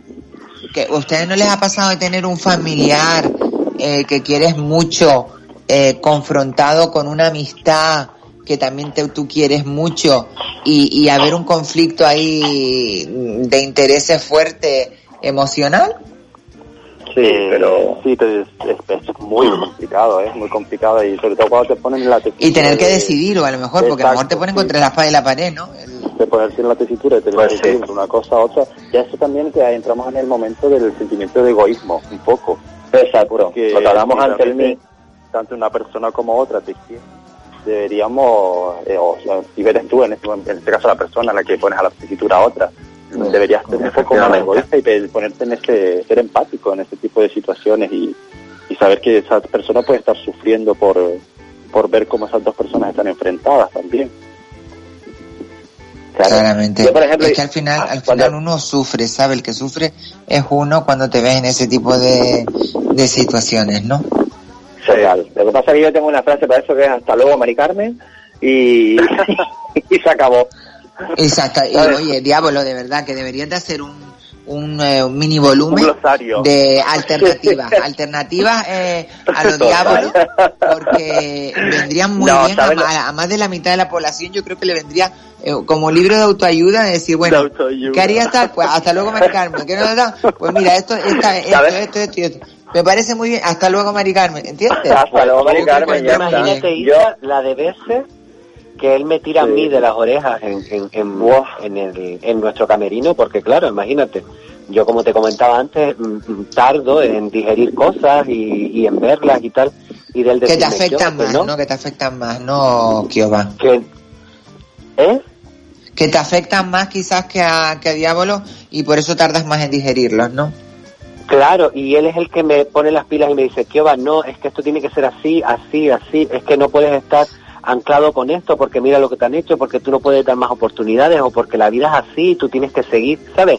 que ustedes no les ha pasado de tener un familiar eh, que quieres mucho eh, confrontado con una amistad que también te- tú quieres mucho y, y haber un conflicto ahí de intereses fuerte emocional Sí, Eh, pero Sí, te- es, es muy complicado, es muy complicado y sobre todo cuando te ponen en la tesitura y tener que de- decidir o a lo mejor porque a lo mejor te ponen sí. contra la espada y la pared ¿no? de ponerte en la tesitura de tener Pues que sí. decidir una cosa a otra, ya eso también que entramos en el momento del sentimiento de egoísmo, un poco. exacto. Porque Lo que hablamos ante el mí. Tanto una persona como otra te deberíamos, eh, o si eres tú, en este, en este caso la persona a la que pones a la tesitura a otra, deberías ser un poco más Efectivamente. egoísta y ponerte en ese, ser empático en ese tipo de situaciones y, y saber que esa persona puede estar sufriendo por, por ver cómo esas dos personas están enfrentadas también. Claro. claramente Yo, por ejemplo, es que al final al cuando- final uno sufre sabe el que sufre es uno cuando te ves en ese tipo de, de situaciones ¿no? Real. Lo que pasa es que yo tengo una frase para eso que es hasta luego, Mari Carmen, y, y se acabó. Exacto, y ¿Sabes? oye, diablo, de verdad, que deberían de hacer un, un, eh, un mini volumen Un de alternativas, alternativas eh, a los diablos, porque vendrían muy No, bien a, ¿sabes lo- ma- a más de la mitad de la población, yo creo que le vendría eh, como libro de autoayuda, de decir, bueno, De. ¿qué harías tal? Pues hasta luego, Mari Carmen, ¿qué no da? Pues mira, esto, esta, esto, esto, esto, y esto. Me parece muy bien, hasta luego, Mari Carmen, ¿entiendes? Hasta luego, Mari Carmen, bien. Imagínate, Yo- Isa, la de veces que él me tira a mí de las orejas en, en, en, en el, en nuestro camerino, porque claro, imagínate, yo como te comentaba antes, mm, mm, tardo en digerir cosas y, y en verlas y tal, y del Que te afectan yo, más, ¿no? ¿no? Que te afectan más, ¿no, Kioba? Que, ¿Eh? que te afectan más quizás que a, que a Diablo y por eso tardas más en digerirlos, ¿no? Claro, y él es el que me pone las pilas y me dice, Kioba, no, es que esto tiene que ser así, así, así, es que no puedes estar anclado con esto porque mira lo que te han hecho, porque tú no puedes dar más oportunidades o porque la vida es así, tú tienes que seguir, ¿sabes?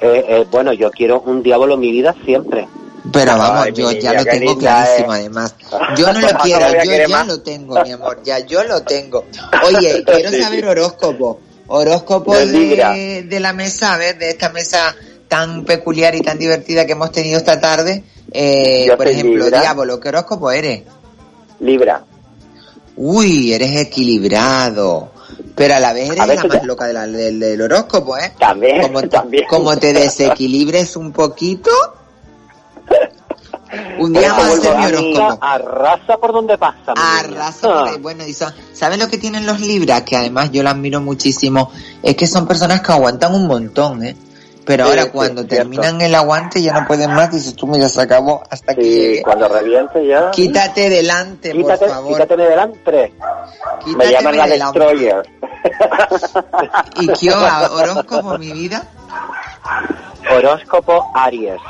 Eh, eh, bueno, yo quiero un diablo en mi vida siempre. Pero vamos, Ay, yo mi ya lo tengo linda, clarísimo eh. además. Yo no lo quiero, yo ya más. lo tengo, mi amor, ya yo lo tengo. Oye, quiero saber horóscopo. Horóscopo De Libra. de, de la mesa, a ver, de esta mesa tan peculiar y tan divertida que hemos tenido esta tarde. Eh, por ejemplo, Libra. Diablo, ¿qué horóscopo eres? Libra. Uy, eres equilibrado. Pero a la vez eres la más te- loca de la- del, del horóscopo, ¿eh? También, Como te, también. como te desequilibres un poquito. Un día a hacer mi horóscopo. Arrasa por donde pasa. Arrasa por ahí. Bueno, y son, ¿sabes lo que tienen los libras? Que además yo las admiro muchísimo. Es que son personas que aguantan un montón, ¿eh? Pero ahora sí, cuando terminan el aguante ya no pueden más. Dices tú, mira, se acabó hasta que Sí, cuando reviente ya. Quítate delante, Quítate, por favor. quítate de delante. Me Quítateme llaman la delante. Destroyer. ¿Y qué horóscopo, mi vida? Horóscopo Aries.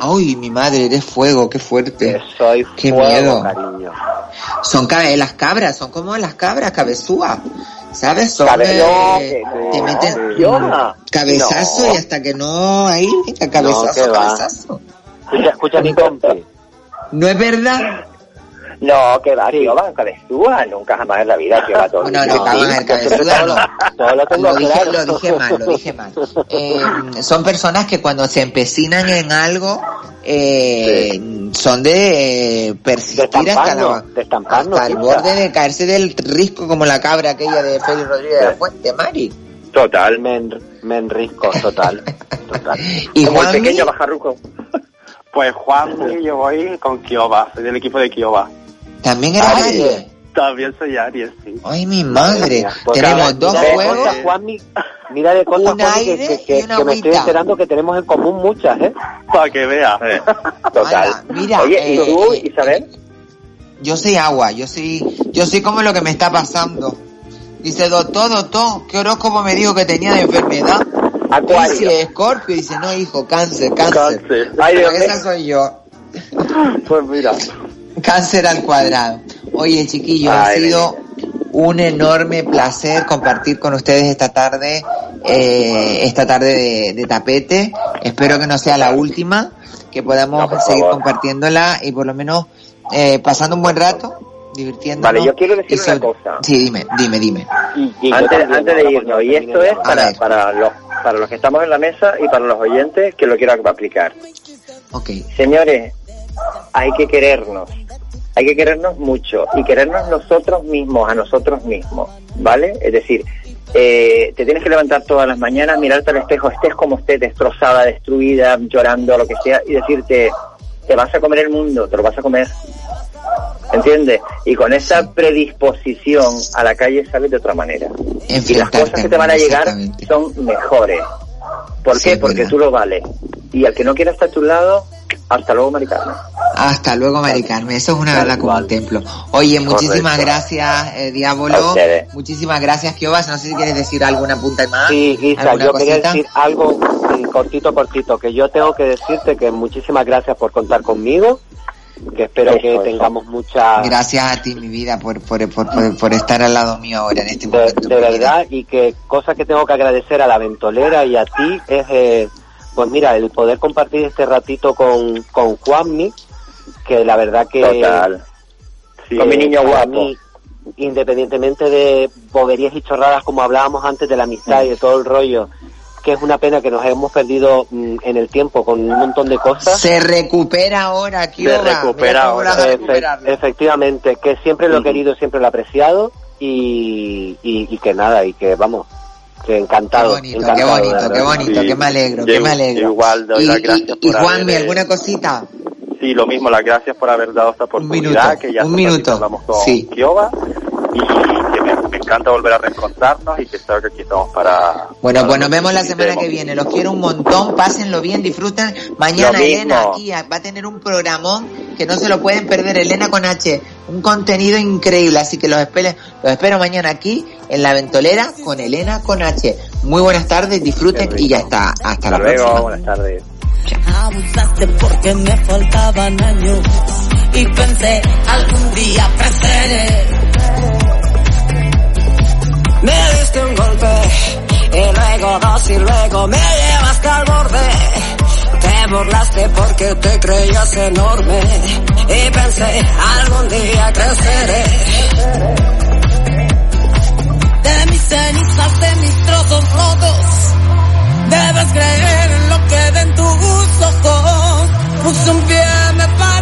Ay, mi madre, eres fuego, qué fuerte. Soy Qué fuego, miedo. cariño. Son cabe- las cabras, son como las cabras, cabezúas. ¿Sabes? Son Cabe- eh, no, que no, te meten no. cabezazo y hasta que no ahí, cabezazo, cabezazo. Escucha, escucha mi compi. ¿No es verdad? No, que va, tío, va, cabezúa, nunca jamás en la vida, que va todo. No, no, cabrón, el cabezuda no. Todo lo tengo Lo dije, claro. lo dije mal, lo dije mal. Eh, son personas que cuando se empecinan en algo, eh, son de eh, persistir hasta, de estamparnos, hasta el borde de caerse del risco como la cabra aquella de Félix Rodríguez de la Fuente, Mari. Total. Me, en- me enrisco, total. total. ¿Y Como el Juanmi? pequeño bajarruco. Pues Juan, yo voy con Kioba, soy del equipo de Kioba. ¿También eres Aries? También soy Aries, sí. Ay, mi madre. Pues Tenemos dos juegos. mira de cosas, Un que, que- que- y una que me estoy enterando que tenemos en común muchas, ¿eh? Para que veas. Total. Ala, mira, Oye, ¿y eh, tú, eh, Isabel? Yo soy agua, yo soy, yo soy como lo que me está pasando. Dice, doctor, doctor, ¿qué horóscopo me dijo que tenía de enfermedad? Acuario. Dice, Escorpio, dice, no, hijo, cáncer, cáncer. Cáncer. Ay, Dios mío. Esa soy yo. Pues mira. Cáncer al cuadrado. Oye, chiquillos, ha sido un enorme placer compartir con ustedes esta tarde, eh, esta tarde de, de tapete. Espero que no sea la última, que podamos No, seguir favor. compartiéndola y por lo menos eh, pasando un buen rato, divirtiéndonos. Vale, yo quiero decir una cosa. Sí, dime, dime, dime. Y, Antes, también, antes de irnos, y esto es para, para, los, para los que estamos en la mesa y para los oyentes que lo quiero aplicar. Ok. Señores, hay que querernos, hay que querernos mucho y querernos nosotros mismos, a nosotros mismos, ¿vale? Es decir, eh, te tienes que levantar todas las mañanas, mirarte al espejo, estés como estés, destrozada, destruida, llorando, lo que sea, y decirte, te vas a comer el mundo, te lo vas a comer. ¿Entiendes? Y con esa predisposición a la calle sales de otra manera. Y las cosas que te van a llegar son mejores. ¿Por Sí, qué? Porque tú lo vales. Y al que no quiera estar a tu lado, hasta luego, Maricarmen. Hasta luego, Mari Carmen. Eso es una verdad como un templo. Oye, muchísimas Correcto. gracias, eh, Diabolo. Muchísimas gracias, Kiobas. No sé si quieres decir alguna punta más. Sí, Isa, ¿Alguna yo quería cosita? decir algo cortito, cortito, que yo tengo que decirte que muchísimas gracias por contar conmigo, que espero Eso, que eso. tengamos mucha... Gracias a ti, mi vida, por, por, por, por, por estar al lado mío ahora en este de, momento. de verdad y que cosa que tengo que agradecer a la ventolera y a ti es eh, pues mira el poder compartir este ratito con con Juanmi que la verdad que Total. Con mi niño guapo. mí, independientemente de boberías y chorradas como hablábamos antes de la amistad y de todo el rollo que es una pena que nos hemos perdido mm, en el tiempo con un montón de cosas Se recupera ahora, Kioba. recupera Mira cómo ahora. Efe- efectivamente que siempre lo he Ujú. querido siempre lo he apreciado y, y, y que nada y que vamos que Qué encantado bonito, qué encantado, de bonito, qué bonito, Sí. que me alegro, que me alegro. igual doy y, las y- gracias y por Juanmi, haber, eh, ¿alguna cosita? Sí, lo mismo, las gracias por haber dado esta oportunidad, minuto, que ya un minuto, hablamos con sí. Kioba, y encanta volver a reencontrarnos y que sabes que aquí estamos para... Bueno, para pues nos vemos la semana que viene. Los quiero un montón, pásenlo bien, disfruten. Mañana Elena aquí va a tener un programón que no se lo pueden perder. Elena con H, un contenido increíble, así que los espero, los espero mañana aquí en la ventolera con Elena con H. Muy buenas tardes, disfruten y ya está. Hasta, Hasta la luego, próxima. buenas tardes. I abusaste porque me faltaban años y pensé algún día creceré. Me diste un golpe y luego dos y luego me llevaste al borde. Te burlaste porque te creías enorme y pensé algún día creceré. De mis cenizas, de mis trozos rotos, debes creer en lo que ven tus ojos. Puse un pie, me parece